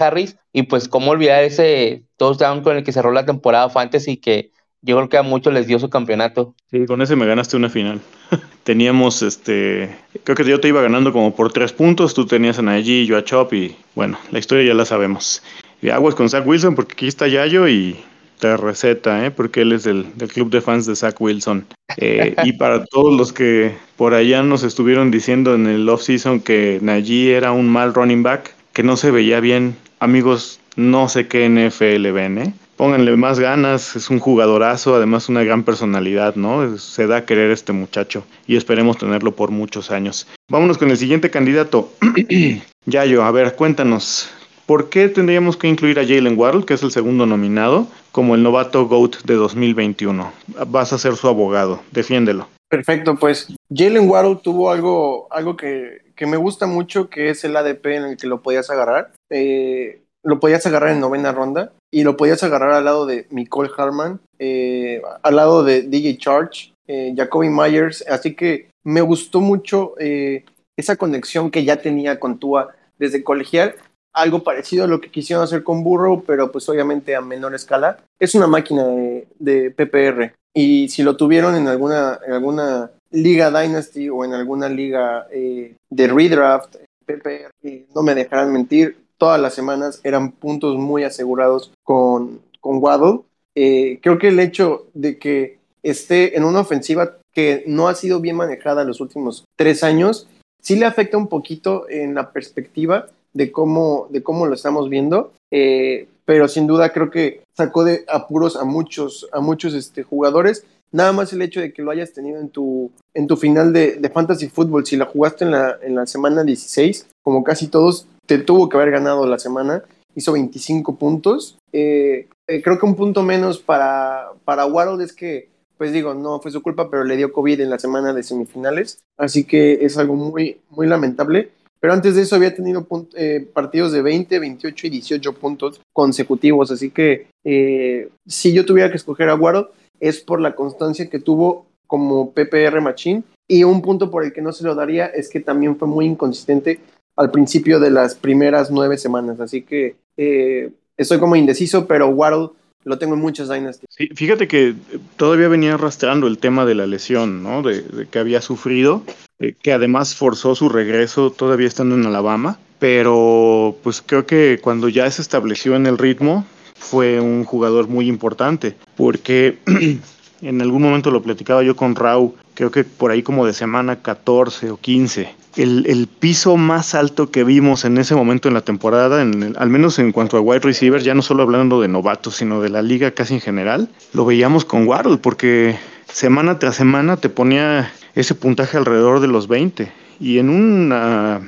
Harris y pues cómo olvidar ese touchdown con el que cerró la temporada Fantasy que yo creo que a muchos les dio su campeonato. Sí, con ese me ganaste una final. Teníamos, este, creo que yo te iba ganando como por tres puntos, tú tenías a Najee, yo a Chop y bueno, la historia ya la sabemos. Y aguas con Zach Wilson porque aquí está Yayo y receta, ¿eh? porque él es del, club de fans de Zach Wilson. Eh, y para todos los que por allá nos estuvieron diciendo en el off-season que Najee era un mal running back, que no se veía bien amigos, no sé qué NFL ven, ¿eh? Pónganle más ganas, es un jugadorazo, además una gran personalidad, ¿no? Se da a querer este muchacho y esperemos tenerlo por muchos años. Vámonos con el siguiente candidato. Yayo, a ver, cuéntanos, ¿por qué tendríamos que incluir a Jalen Waddle, que es el segundo nominado, como el novato GOAT de 2021? Vas a ser su abogado, defiéndelo. Perfecto, pues Jalen Waddle tuvo algo, algo que, que me gusta mucho, que es el ADP en el que lo podías agarrar. Eh, lo podías agarrar en novena ronda y lo podías agarrar al lado de Nicole Harman, eh, al lado de DJ Charge, eh, Jacoby Myers. Así que me gustó mucho esa conexión que ya tenía con Tua desde colegial. Algo parecido a lo que quisieron hacer con Burrow, pero pues obviamente a menor escala. Es una máquina de, de PPR. Y si lo tuvieron en alguna, en alguna Liga Dynasty o en alguna liga eh, de redraft, PPR, no me dejarán mentir, todas las semanas eran puntos muy asegurados con, con Waddle. Eh, creo que el hecho de que esté en una ofensiva que no ha sido bien manejada los últimos tres años, sí le afecta un poquito en la perspectiva de cómo, de cómo lo estamos viendo. Eh, pero sin duda creo que sacó de apuros a muchos, a muchos este, jugadores nada más el hecho de que lo hayas tenido en tu, en tu final de, de Fantasy Football, si la jugaste en la, en la semana 16, como casi todos, te tuvo que haber ganado la semana, hizo 25 puntos. Eh, eh, creo que un punto menos para, para Waddle es que, pues digo, no fue su culpa, pero le dio COVID en la semana de semifinales, así que es algo muy, muy lamentable. Pero antes de eso había tenido eh, partidos de 20, 28 y 18 puntos consecutivos, así que si yo tuviera que escoger a Waddle, es por la constancia que tuvo como PPR Machine. Y un punto por el que no se lo daría es que también fue muy inconsistente al principio de las primeras nueve semanas. Así que eh, estoy como indeciso, pero Waddle lo tengo en muchas Dynasty. Sí, fíjate que todavía venía arrastrando el tema de la lesión, ¿no? De, que había sufrido, eh, que además forzó su regreso todavía estando en Alabama. Pero pues creo que cuando ya se estableció en el ritmo, fue un jugador muy importante, porque en algún momento lo platicaba yo con Rau, creo que por ahí como de semana 14 o 15. El, piso más alto que vimos en ese momento en la temporada, al menos en cuanto a wide receiver, ya no solo hablando de novatos, sino de la liga casi en general, lo veíamos con Waddle, porque semana tras semana te ponía ese puntaje alrededor de los 20. Y en una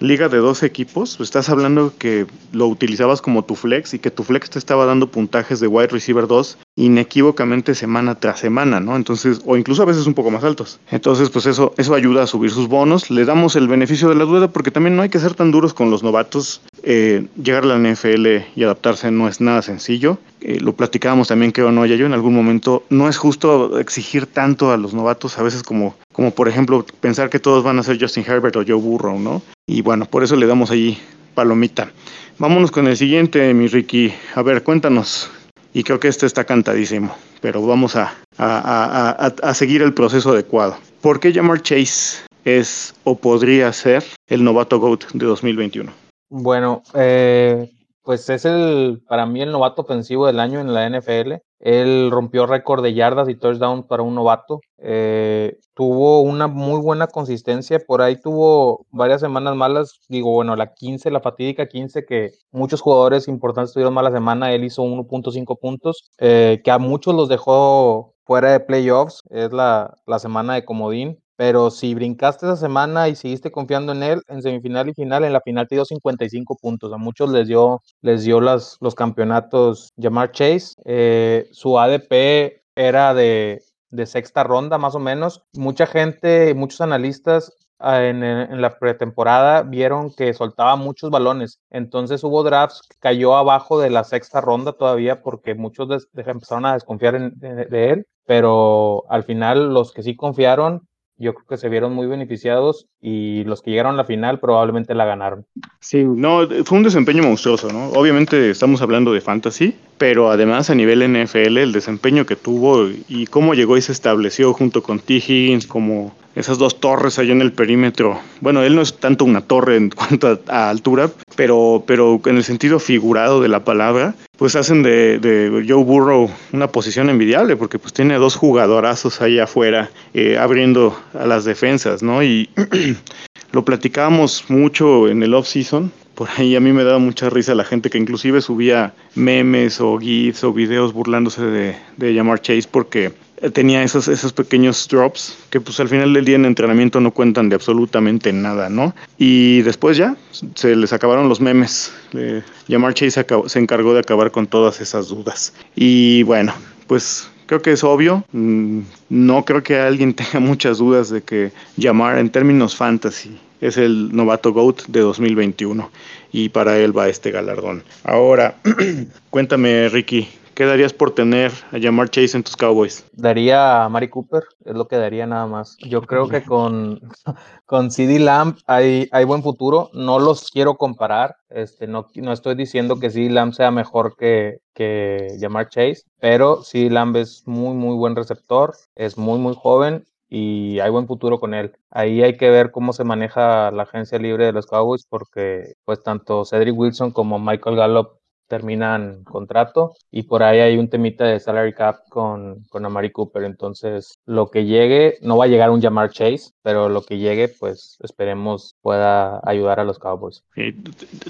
liga de dos equipos, estás hablando que lo utilizabas como tu flex y que tu flex te estaba dando puntajes de wide receiver 2 inequívocamente semana tras semana, ¿no? Entonces, o incluso a veces un poco más altos. Entonces, pues eso, eso ayuda a subir sus bonos. Le damos el beneficio de la duda porque también no hay que ser tan duros con los novatos. Eh, llegar a la NFL y adaptarse no es nada sencillo. Eh, lo platicábamos también que no ya yo en algún momento. No es justo exigir tanto a los novatos, a veces como, como por ejemplo pensar que todos van a ser Justin Herbert o Joe Burrow, ¿no? Y bueno, por eso le damos allí palomita. Vámonos con el siguiente, mi Ricky. A ver, cuéntanos, y creo que este está cantadísimo, pero vamos a, a, seguir el proceso adecuado. ¿Por qué Jamar Chase es o podría ser el novato GOAT de 2021? Bueno, eh, pues es el para mí el novato ofensivo del año en la NFL. Él rompió récord de yardas y touchdowns para un novato. Eh, tuvo una muy buena consistencia. Por ahí tuvo varias semanas malas. Digo, bueno, la 15, la fatídica 15, que muchos jugadores importantes tuvieron mala semana. Él hizo 1.5 puntos, eh, que a muchos los dejó fuera de playoffs. Es la, la semana de comodín. Pero si brincaste esa semana y seguiste confiando en él, en semifinal y final, en la final te dio 55 puntos. A muchos les dio, les dio las, los campeonatos Jamar Chase. Eh, su ADP era de, de, sexta ronda, más o menos. Mucha gente, muchos analistas ah, en, en, la pretemporada vieron que soltaba muchos balones. Entonces hubo drafts que cayó abajo de la sexta ronda todavía porque muchos empezaron a desconfiar de él. Pero al final los que sí confiaron yo creo que se vieron muy beneficiados y los que llegaron a la final probablemente la ganaron. Sí, no, fue un desempeño monstruoso, ¿no? Obviamente estamos hablando de fantasy, pero además a nivel NFL el desempeño que tuvo y cómo llegó y se estableció junto con T. Higgins como esas dos torres allá en el perímetro. Bueno, él no es tanto una torre en cuanto a, altura, pero, pero en el sentido figurado de la palabra, pues hacen de, Joe Burrow una posición envidiable, porque pues tiene dos jugadorazos ahí afuera eh, abriendo a las defensas, ¿no? Y lo platicábamos mucho en el off-season, por ahí a mí me daba mucha risa la gente que inclusive subía memes o gifs o videos burlándose de, de Jamar Chase porque tenía esos, esos pequeños drops que pues al final del día en entrenamiento no cuentan de absolutamente nada, ¿no? Y después ya se les acabaron los memes. Eh, Jamar Chase se encargó de acabar con todas esas dudas. Y bueno, pues creo que es obvio. Mm, no creo que alguien tenga muchas dudas de que Jamar en términos fantasy es el novato GOAT de 2021 y para él va este galardón. Ahora, cuéntame Ricky, ¿Qué darías por tener a llamar Chase en tus Cowboys? Daría a Mari Cooper, es lo que daría nada más. Yo creo que con, con CD Lamb hay, hay buen futuro. No los quiero comparar. Este, no, no estoy diciendo que CD Lamb sea mejor que, que Chase, pero CD Lamb es muy, muy buen receptor, es muy, muy joven y hay buen futuro con él. Ahí hay que ver cómo se maneja la agencia libre de los Cowboys porque pues tanto Cedric Wilson como Michael Gallup terminan contrato y por ahí hay un temita de salary cap con, con Amari Cooper. Entonces, lo que llegue, no va a llegar un Jamar Chase, pero lo que llegue, pues esperemos pueda ayudar a los Cowboys.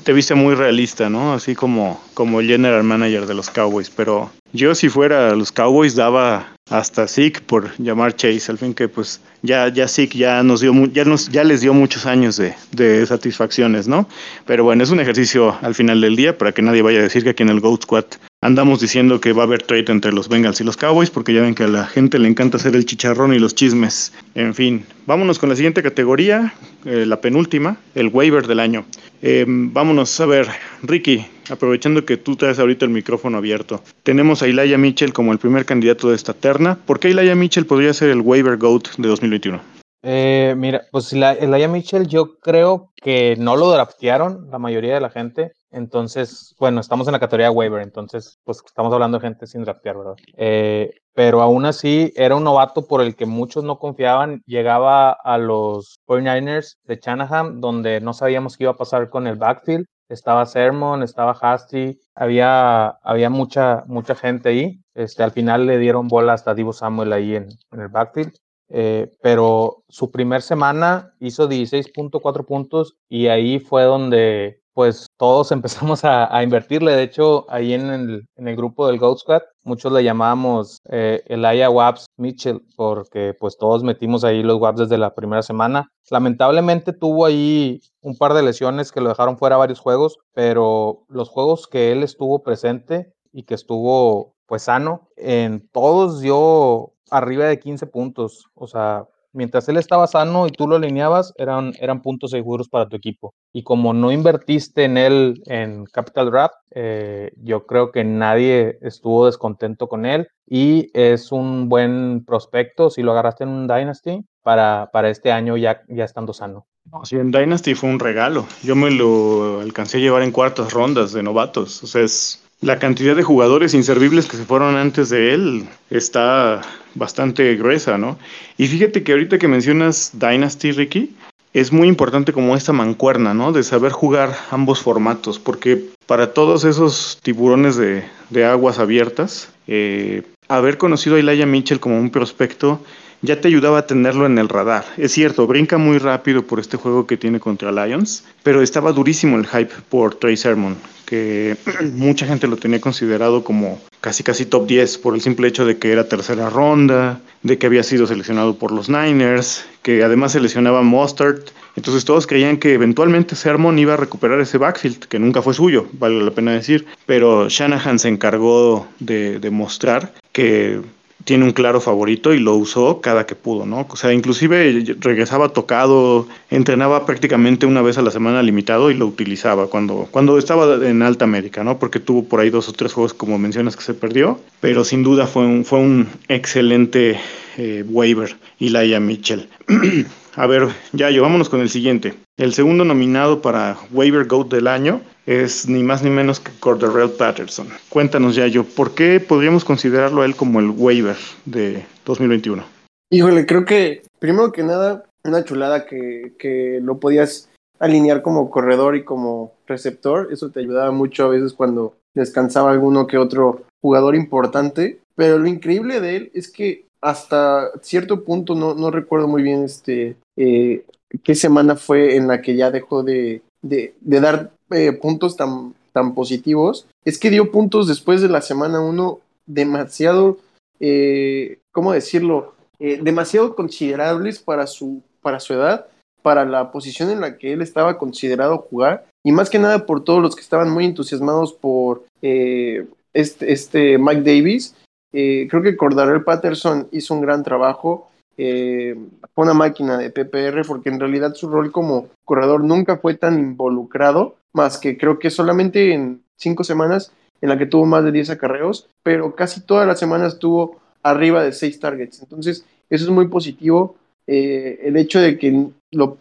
te, viste muy realista, ¿no? Así como, como general manager de los Cowboys, pero Yo si fuera los Cowboys daba hasta Zeke por llamar Chase, al fin que pues ya, ya Zeke ya nos dio ya nos, ya les dio muchos años de, de, satisfacciones, ¿no? Pero bueno, es un ejercicio al final del día para que nadie vaya a decir que aquí en el Goat Squad andamos diciendo que va a haber trade entre los Bengals y los Cowboys, porque ya ven que a la gente le encanta hacer el chicharrón y los chismes. En fin, vámonos con la siguiente categoría, eh, la penúltima, el waiver del año. Eh, vámonos a ver, Ricky, aprovechando que tú traes ahorita el micrófono abierto. Tenemos a Elijah Mitchell como el primer candidato de esta terna. ¿Por qué Elijah Mitchell podría ser el waiver GOAT de 2021? Eh, mira, pues Elijah Mitchell yo creo que no lo draftearon la mayoría de la gente. Entonces, bueno, estamos en la categoría waiver, entonces, pues estamos hablando de gente sin draftear, ¿verdad? Eh, pero aún así era un novato por el que muchos no confiaban. Llegaba a los 49ers de Shanahan, donde no sabíamos qué iba a pasar con el backfield. Estaba Sermon, estaba Hasty, había, había mucha, mucha gente ahí. Este, al final le dieron bola hasta Divo Samuel ahí en, el backfield. Eh, pero su primer semana hizo 16.4 puntos y ahí fue donde pues todos empezamos a, invertirle. De hecho, ahí en el, grupo del Goat Squad, muchos le llamábamos eh, Aya Waps Mitchell, porque pues todos metimos ahí los Waps desde la primera semana. Lamentablemente tuvo ahí un par de lesiones que lo dejaron fuera varios juegos, pero los juegos que él estuvo presente y que estuvo pues sano, en todos dio arriba de 15 puntos. O sea, mientras él estaba sano y tú lo alineabas, eran, eran puntos seguros para tu equipo. Y como no invertiste en él en Capital Draft, eh, yo creo que nadie estuvo descontento con él y es un buen prospecto si lo agarraste en un Dynasty para, para este año ya, ya estando sano. Sí, en Dynasty fue un regalo. Yo me lo alcancé a llevar en cuartas rondas de novatos. O sea, es la cantidad de jugadores inservibles que se fueron antes de él está bastante gruesa, ¿no? Y fíjate que ahorita que mencionas Dynasty, Ricky, es muy importante como esta mancuerna, ¿no? De saber jugar ambos formatos, porque para todos esos tiburones de, aguas abiertas, eh, haber conocido a Elijah Mitchell como un prospecto ya te ayudaba a tenerlo en el radar. Es cierto, brinca muy rápido por este juego que tiene contra Lions, pero estaba durísimo el hype por Trey Sermon, que mucha gente lo tenía considerado como casi casi top 10 por el simple hecho de que era tercera ronda, de que había sido seleccionado por los Niners, que además seleccionaba Mustard. Entonces todos creían que eventualmente Sermon iba a recuperar ese backfield, que nunca fue suyo, vale la pena decir. Pero Shanahan se encargó de demostrar que tiene un claro favorito y lo usó cada que pudo, ¿no? O sea, inclusive regresaba tocado, entrenaba prácticamente una vez a la semana limitado y lo utilizaba cuando, cuando estaba en Alta América, ¿no? Porque tuvo por ahí dos o tres juegos, como mencionas, que se perdió, pero sin duda fue un, fue un excelente eh, waiver, Laia Mitchell. a ver, ya yo, vámonos con el siguiente. El segundo nominado para Waiver Goat del año es ni más ni menos que Corderell Patterson. Cuéntanos, ya yo, ¿por qué podríamos considerarlo a él como el waiver de 2021? Híjole, creo que primero que nada, una chulada que, que lo podías alinear como corredor y como receptor. Eso te ayudaba mucho a veces cuando descansaba alguno que otro jugador importante. Pero lo increíble de él es que hasta cierto punto, no, no recuerdo muy bien este, eh, qué semana fue en la que ya dejó de, de, dar eh, puntos tan, tan positivos, es que dio puntos después de la semana 1 demasiado, eh, ¿cómo decirlo? Demasiado considerables para su, para su edad, para la posición en la que él estaba considerado jugar, y más que nada por todos los que estaban muy entusiasmados por este, este Mike Davis. creo que Cordarel Patterson hizo un gran trabajo eh, una máquina de PPR porque en realidad su rol como corredor nunca fue tan involucrado, más que creo que solamente en cinco semanas en la que tuvo más de 10 acarreos, pero casi todas las semanas tuvo arriba de 6 targets. Entonces, eso es muy positivo. Eh, el hecho de que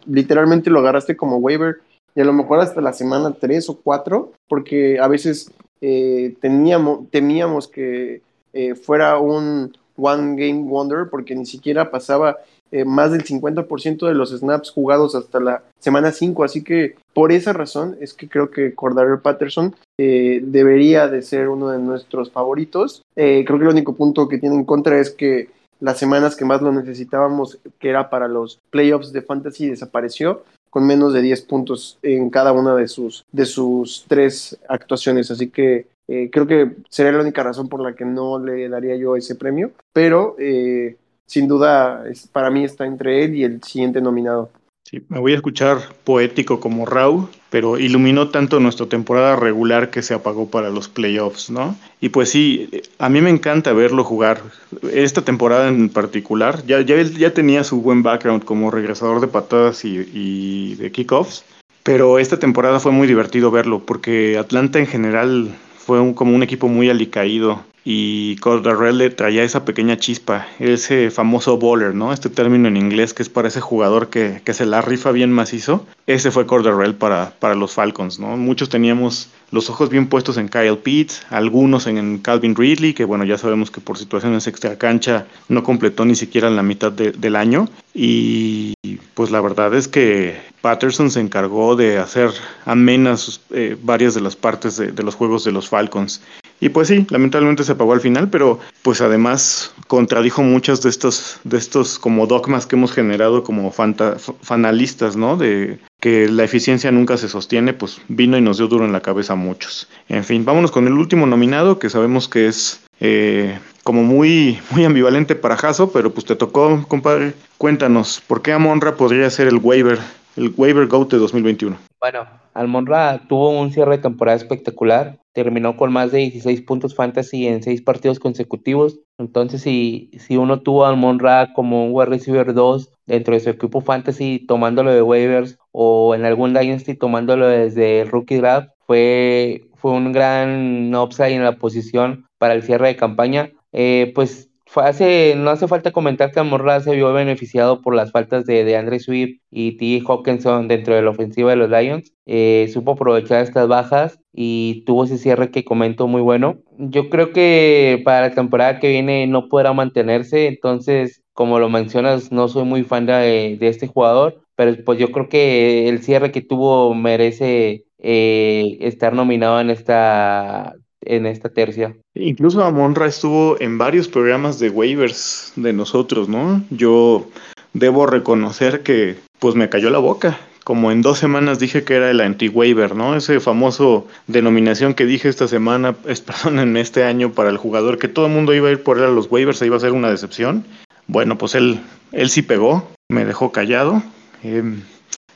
literalmente lo agarraste como waiver y a lo mejor hasta la semana 3 o 4, porque a veces eh, teníamos, temíamos que eh, fuera un One Game Wonder porque ni siquiera pasaba eh, más del 50% de los snaps jugados hasta la semana 5, así que por esa razón es que creo que Cordarel Patterson eh, debería de ser uno de nuestros favoritos. Eh, creo que el único punto que tiene en contra es que las semanas que más lo necesitábamos, que era para los playoffs de fantasy, desapareció con menos de 10 puntos en cada una de sus, de sus tres actuaciones. Así que Eh, creo que sería la única razón por la que no le daría yo ese premio, pero eh, sin duda para mí está entre él y el siguiente nominado. Sí, me voy a escuchar poético como Rau, pero iluminó tanto nuestra temporada regular que se apagó para los playoffs, ¿no? Y pues sí, a mí me encanta verlo jugar. Esta temporada en particular, ya, ya, ya tenía su buen background como regresador de patadas y, y de kickoffs, pero esta temporada fue muy divertido verlo porque Atlanta en general fue un, como un equipo muy alicaído y Cordarrelle le traía esa pequeña chispa, ese famoso bowler, ¿no? Este término en inglés que es para ese jugador que, que se la rifa bien macizo. Ese fue Cordarrelle para, para los Falcons, ¿no? Muchos teníamos los ojos bien puestos en Kyle Pitts, algunos en Calvin Ridley, que bueno, ya sabemos que por situaciones extra cancha no completó ni siquiera la mitad del año. Y pues la verdad es que Patterson se encargó de hacer amenas eh, varias de las partes de, de los juegos de los Falcons. Y pues sí, lamentablemente se apagó al final, pero pues además contradijo muchos de estos, de estos como dogmas que hemos generado como fanalistas, ¿no? De que la eficiencia nunca se sostiene, pues vino y nos dio duro en la cabeza a muchos. En fin, vámonos con el último nominado, que sabemos que es eh, como muy, muy ambivalente para Jaso, pero pues te tocó, compadre. Cuéntanos, ¿por qué Amonra podría ser el waiver, el waiver GOAT de 2021? Bueno, Almonra tuvo un cierre de temporada espectacular, terminó con más de 16 puntos fantasy en 6 partidos consecutivos. Entonces, si, si uno tuvo a Almonra como un wide receiver 2 dentro de su equipo fantasy, tomándolo de waivers o en algún Dynasty tomándolo desde el rookie draft, fue, fue un gran upside en la posición para el cierre de campaña. Eh, pues no hace falta comentar que Amorra se vio beneficiado por las faltas de, de Andre Swift y T. Hawkinson dentro de la ofensiva de los Lions. Eh, supo aprovechar estas bajas y tuvo ese cierre que comento muy bueno. Yo creo que para la temporada que viene no podrá mantenerse, entonces, como lo mencionas, no soy muy fan de, de este jugador, pero pues yo creo que el cierre que tuvo merece eh, estar nominado en esta en esta tercia. Incluso Amonra estuvo en varios programas de waivers de nosotros, ¿no? Yo debo reconocer que pues me cayó la boca. Como en dos semanas dije que era el anti-waiver, ¿no? Ese famoso denominación que dije esta semana, es, en este año para el jugador, que todo el mundo iba a ir por él a los waivers, e iba a ser una decepción. Bueno, pues él, él sí pegó, me dejó callado. Eh,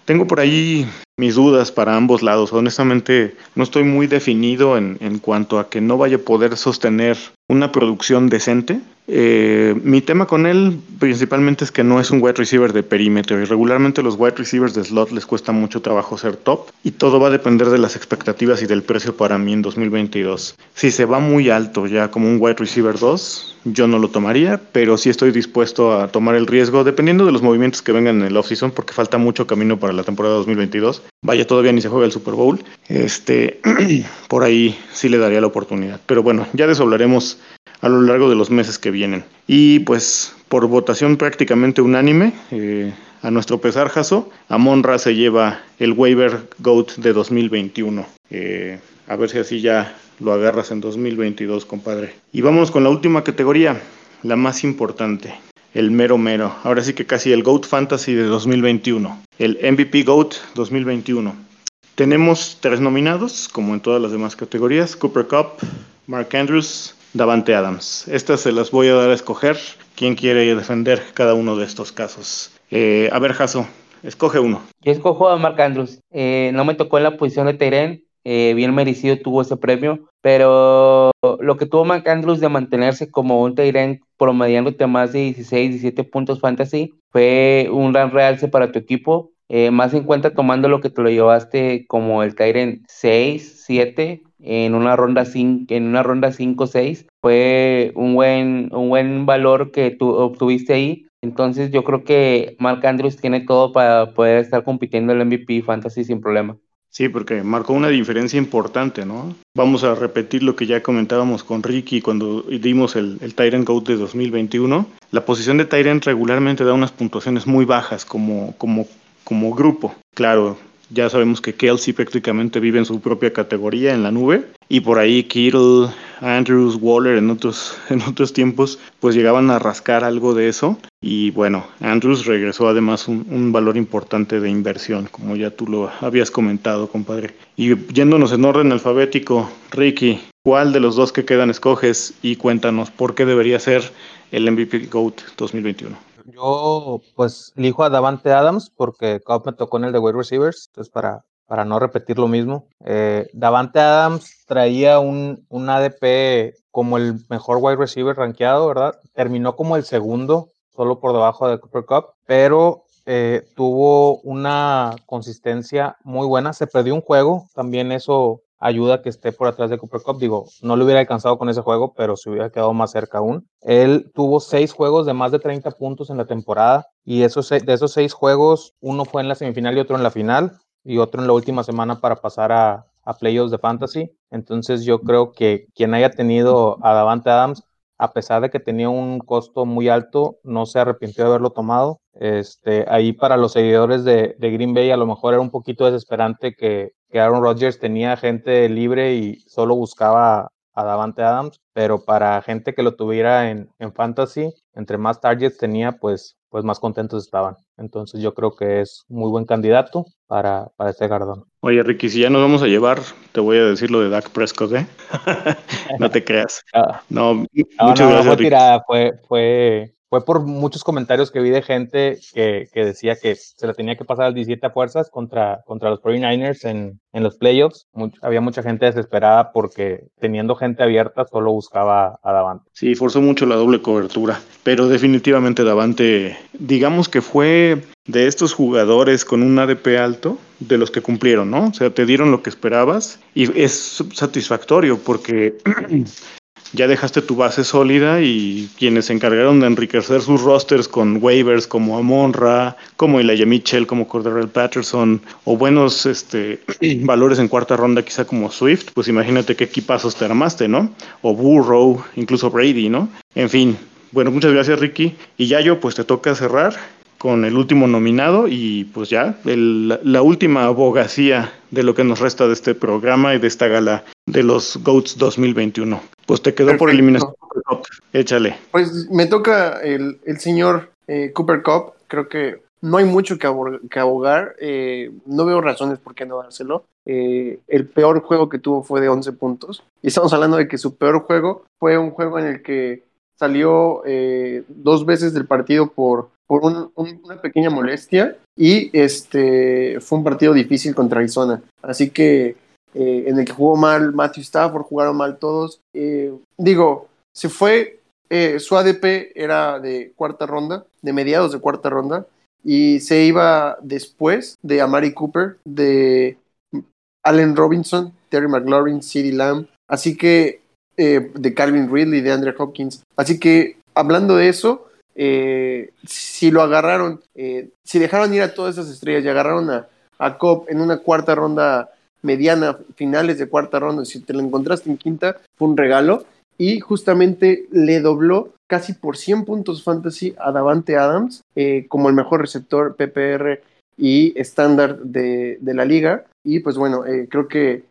tengo por ahí mis dudas para ambos lados. Honestamente, no estoy muy definido en, en, cuanto a que no vaya a poder sostener una producción decente. Eh, mi tema con él principalmente es que no es un wide receiver de perímetro y regularmente los wide receivers de slot les cuesta mucho trabajo ser top y todo va a depender de las expectativas y del precio para mí en 2022. Si se va muy alto ya como un wide receiver 2, yo no lo tomaría, pero sí estoy dispuesto a tomar el riesgo dependiendo de los movimientos que vengan en el offseason porque falta mucho camino para la temporada 2022. Vaya, todavía ni se juega el Super Bowl. Este, por ahí sí le daría la oportunidad. Pero bueno, ya de eso hablaremos a lo largo de los meses que vienen. Y pues por votación prácticamente unánime, eh, a nuestro pesar, Jaso, Amonra se lleva el waiver GOAT de 2021. Eh, a ver si así ya lo agarras en 2022, compadre. Y vamos con la última categoría, la más importante, el mero mero. Ahora sí que casi el GOAT Fantasy de 2021, el MVP GOAT 2021. Tenemos tres nominados, como en todas las demás categorías, Cooper Cup, Mark Andrews, Davante Adams. Estas se las voy a dar a escoger. ¿Quién quiere defender cada uno de estos casos? Eh, a ver, Jaso, escoge uno. Yo escojo a Mark Andrews. Eh, no me tocó en la posición de Tyrén. Eh, bien merecido tuvo ese premio. Pero lo que tuvo Mark Andrews de mantenerse como un Tyrén promediándote más de 16, 17 puntos fantasy fue un gran realce para tu equipo. Eh, más en cuenta tomando lo que te lo llevaste como el Tyrant 6, 7 en una ronda 5, en una ronda 5 6 fue un buen un buen valor que tú obtuviste ahí. Entonces yo creo que Mark Andrews tiene todo para poder estar compitiendo el MVP fantasy sin problema. Sí, porque marcó una diferencia importante, ¿no? Vamos a repetir lo que ya comentábamos con Ricky cuando dimos el, el Tyrant Goat de 2021. La posición de Tyrant regularmente da unas puntuaciones muy bajas como, como como grupo. Claro, ya sabemos que Kelsey prácticamente vive en su propia categoría en la nube y por ahí Kittle, Andrews, Waller en otros, en otros tiempos pues llegaban a rascar algo de eso y bueno, Andrews regresó además un, un, valor importante de inversión como ya tú lo habías comentado compadre. Y yéndonos en orden alfabético, Ricky, ¿Cuál de los dos que quedan escoges y cuéntanos por qué debería ser el MVP GOAT 2021? Yo, pues, elijo a Davante Adams porque Cobb me tocó en el de wide receivers, entonces para, para no repetir lo mismo. Eh, Davante Adams traía un, un ADP como el mejor wide receiver rankeado, ¿verdad? Terminó como el segundo, solo por debajo de Cooper Cup, pero eh, tuvo una consistencia muy buena. Se perdió un juego, también eso ayuda que esté por atrás de Cooper Cup. Digo, no lo hubiera alcanzado con ese juego, pero se hubiera quedado más cerca aún. Él tuvo seis juegos de más de 30 puntos en la temporada y esos, de esos seis juegos, uno fue en la semifinal y otro en la final y otro en la última semana para pasar a, a playoffs de fantasy. Entonces yo creo que quien haya tenido a Davante Adams, a pesar de que tenía un costo muy alto, no se arrepintió de haberlo tomado. Este, ahí para los seguidores de, de Green Bay a lo mejor era un poquito desesperante que, que Aaron Rodgers tenía gente libre y solo buscaba a Davante Adams, pero para gente que lo tuviera en, en fantasy, entre más targets tenía, pues, pues más contentos estaban. Entonces yo creo que es muy buen candidato para, para este gardón. Oye, Ricky, si ya nos vamos a llevar, te voy a decir lo de Dak Prescott, ¿eh? no te creas. Ah, No, no, muchas no, no gracias, fue Ricky. tirada, fue, fue, fue por muchos comentarios que vi de gente que, decía que se la tenía que pasar al 17 a fuerzas contra, contra los 49ers en, en los playoffs. Había mucha gente desesperada porque teniendo gente abierta solo buscaba a Davante. Sí, forzó mucho la doble cobertura, pero definitivamente Davante, digamos que fue de estos jugadores con un ADP alto, de los que cumplieron, ¿no? O sea, te dieron lo que esperabas y es satisfactorio porque ya dejaste tu base sólida y quienes se encargaron de enriquecer sus rosters con waivers como Amonra, como Elijah Mitchell, como Cordero Patterson, o buenos este, valores en cuarta ronda quizá como Swift, pues imagínate qué equipazos te armaste, ¿no? O Burrow, incluso Brady, ¿no? En fin, bueno, muchas gracias Ricky. Y ya yo, pues te toca cerrar con el último nominado y pues ya el- la, última abogacía de lo que nos resta de este programa y de esta gala de los GOATs 2021. Pues te quedó por Perfecto. eliminación. Échale. Pues me toca el, el señor eh, Cooper Cup. Creo que no hay mucho que, que abogar. eh, no veo razones por qué no dárselo. Eh, el peor juego que tuvo fue de 11 puntos. Y estamos hablando de que su peor juego fue un juego en el que salió eh, dos veces del partido por, por un- un- una pequeña molestia. Y este fue un partido difícil contra Arizona. Así que eh, en el que jugó mal Matthew Stafford, jugaron mal todos. Eh, digo, se fue, eh, su ADP era de cuarta ronda, de mediados de cuarta ronda, y se iba después de Amari Cooper, de Allen Robinson, Terry McLaurin, CeeDee Lamb, así que eh, de Calvin Ridley, de Andrew Hopkins. Así que hablando de eso, eh, si lo agarraron, eh, si dejaron ir a todas esas estrellas y agarraron a, a en una cuarta ronda mediana, finales de cuarta ronda, si te lo encontraste en quinta, fue un regalo. Y justamente le dobló casi por 100 puntos fantasy a Davante Adams eh, como el mejor receptor PPR y estándar de, la liga. Y pues bueno, creo que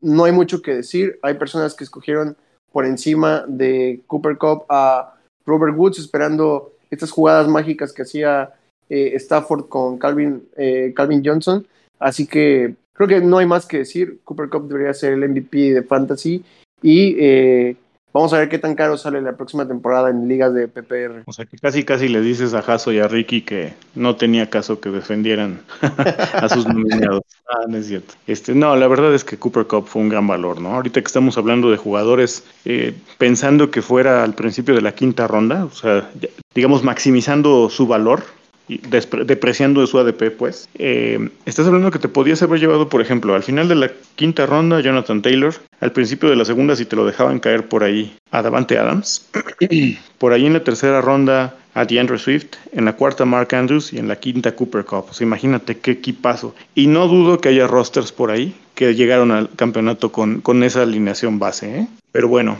no hay mucho que decir. Hay personas que escogieron por encima de Cooper Cup a Robert Woods esperando estas jugadas mágicas que hacía eh, Stafford con Calvin, eh, Calvin Johnson. Así que creo que no hay más que decir. Cooper Cup debería ser el MVP de Fantasy y eh, vamos a ver qué tan caro sale la próxima temporada en ligas de PPR. O sea que casi casi le dices a Jaso y a Ricky que no tenía caso que defendieran a sus nominados. Ah, no es cierto. Este, no, la verdad es que Cooper Cup fue un gran valor, ¿no? Ahorita que estamos hablando de jugadores, eh, pensando que fuera al principio de la quinta ronda, o sea, digamos maximizando su valor, depreciando de su ADP, pues. Eh, estás hablando que te podías haber llevado, por ejemplo, al final de la quinta ronda, Jonathan Taylor, al principio de la segunda, si te lo dejaban caer por ahí, a Davante Adams, por ahí en la tercera ronda, a DeAndre Swift, en la cuarta, Mark Andrews, y en la quinta, Cooper Cup. O sea, imagínate qué equipazo. Y no dudo que haya rosters por ahí que llegaron al campeonato con, con esa alineación base, ¿eh? Pero bueno,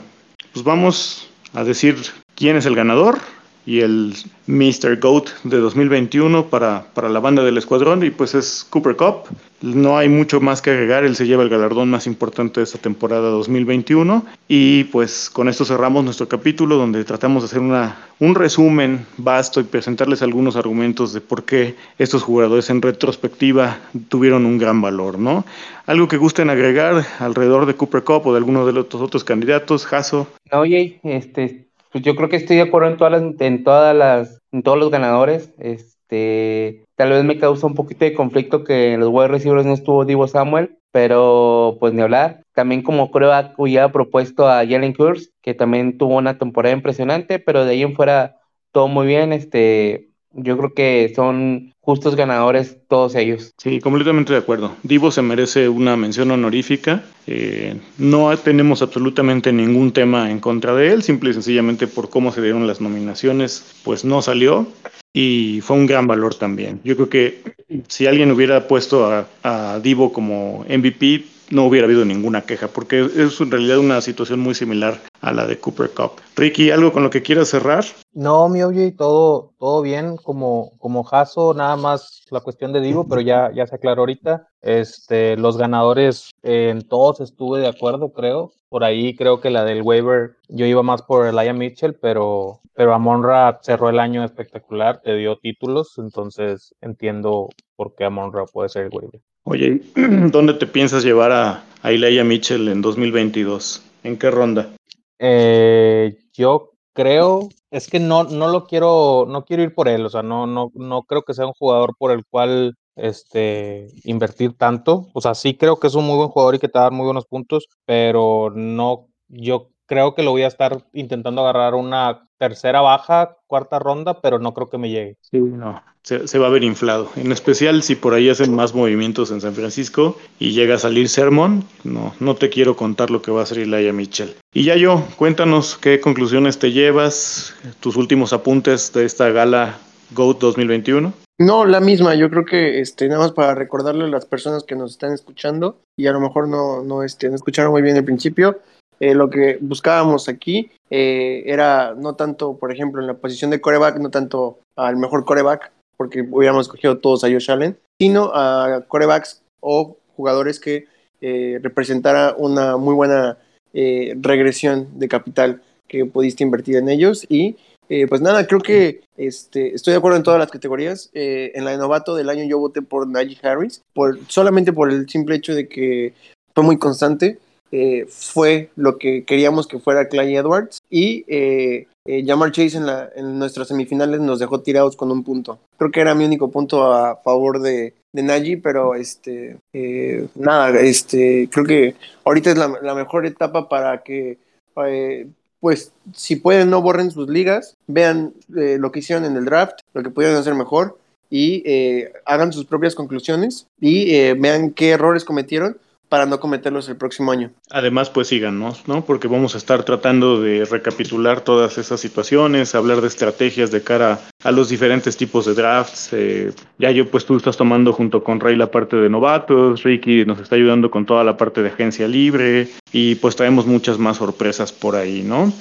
pues vamos a decir quién es el ganador y el Mr. GOAT de 2021 para, para la banda del escuadrón y pues es Cooper Cup. No hay mucho más que agregar, él se lleva el galardón más importante de esta temporada 2021 y pues con esto cerramos nuestro capítulo donde tratamos de hacer una, un resumen vasto y presentarles algunos argumentos de por qué estos jugadores en retrospectiva tuvieron un gran valor, ¿no? Algo que gusten agregar alrededor de Cooper Cup o de alguno de los otros candidatos, Jaso. Oye, este, pues yo creo que estoy de acuerdo en todas las, en todas las, en todos los ganadores. Este, tal vez me causa un poquito de conflicto que en los wide receivers no estuvo Divo Samuel, pero pues ni hablar. También como creo ha propuesto a Jalen Kurz, que también tuvo una temporada impresionante, pero de ahí en fuera todo muy bien. Este, yo creo que son justos ganadores todos ellos. Sí, completamente de acuerdo. Divo se merece una mención honorífica. Eh, no tenemos absolutamente ningún tema en contra de él, simple y sencillamente por cómo se dieron las nominaciones, pues no salió y fue un gran valor también. Yo creo que si alguien hubiera puesto a, a Divo como MVP, no hubiera habido ninguna queja, porque es en realidad una situación muy similar a la de Cooper Cup. Ricky, ¿algo con lo que quieras cerrar? No, mi oye, todo, todo bien, como, como Jaso, nada más la cuestión de Divo, pero ya, ya se aclaró ahorita. Este, los ganadores en todos estuve de acuerdo, creo. Por ahí creo que la del waiver, yo iba más por Elijah Mitchell, pero, pero Amonra cerró el año espectacular, te dio títulos, entonces entiendo por qué Amonra puede ser el. Oye, ¿dónde te piensas llevar a, a Mitchell en 2022? ¿En qué ronda? Eh, yo creo, es que no, no lo quiero, no quiero ir por él, o sea, no, no, no creo que sea un jugador por el cual este, invertir tanto. O sea, sí creo que es un muy buen jugador y que te va a dar muy buenos puntos, pero no, yo creo que lo voy a estar intentando agarrar una tercera baja, cuarta ronda, pero no creo que me llegue. Sí, no, se, va a ver inflado. En especial si por ahí hacen más movimientos en San Francisco y llega a salir Sermon, no, no te quiero contar lo que va a hacer Laia Mitchell. Y ya yo, cuéntanos qué conclusiones te llevas, tus últimos apuntes de esta gala GOAT 2021. No, la misma, yo creo que este, nada más para recordarle a las personas que nos están escuchando y a lo mejor no, no, este, no escucharon muy bien el principio, eh, lo que buscábamos aquí eh, era no tanto, por ejemplo, en la posición de coreback, no tanto al mejor coreback, porque hubiéramos escogido todos a Josh Allen, sino a corebacks o jugadores que eh, representara una muy buena regresión de capital que pudiste invertir en ellos. Y pues nada, creo que este, estoy de acuerdo en todas las categorías. en la de novato del año yo voté por Najee Harris, por, solamente por el simple hecho de que fue muy constante eh, fue lo que queríamos que fuera Clay Edwards y eh, eh, Chase en, nuestras semifinales nos dejó tirados con un punto. Creo que era mi único punto a favor de, de Nagy, pero este eh, nada, este creo que ahorita es la, mejor etapa para que pues si pueden no borren sus ligas, vean lo que hicieron en el draft, lo que pudieron hacer mejor y hagan sus propias conclusiones y vean qué errores cometieron para no cometerlos el próximo año. Además, pues síganos, ¿no? Porque vamos a estar tratando de recapitular todas esas situaciones, hablar de estrategias de cara a los diferentes tipos de drafts. Eh, ya yo, pues tú estás tomando junto con Ray la parte de novatos, Ricky nos está ayudando con toda la parte de agencia libre y pues traemos muchas más sorpresas por ahí, ¿no?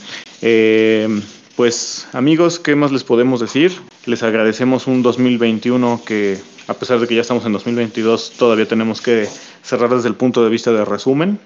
Eh, pues amigos, ¿qué más les podemos decir? Les agradecemos un 2021 que a pesar de que ya estamos en 2022, todavía tenemos que cerrar desde el punto de vista de resumen,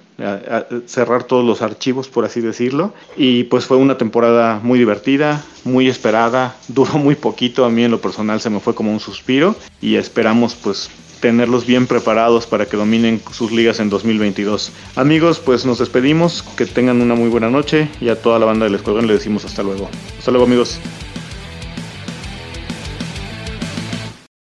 cerrar todos los archivos, por así decirlo. Y pues fue una temporada muy divertida, muy esperada, duró muy poquito, a mí en lo personal se me fue como un suspiro y esperamos pues tenerlos bien preparados para que dominen sus ligas en 2022. Amigos, pues nos despedimos, que tengan una muy buena noche y a toda la banda del escuadrón le decimos hasta luego. Hasta luego amigos.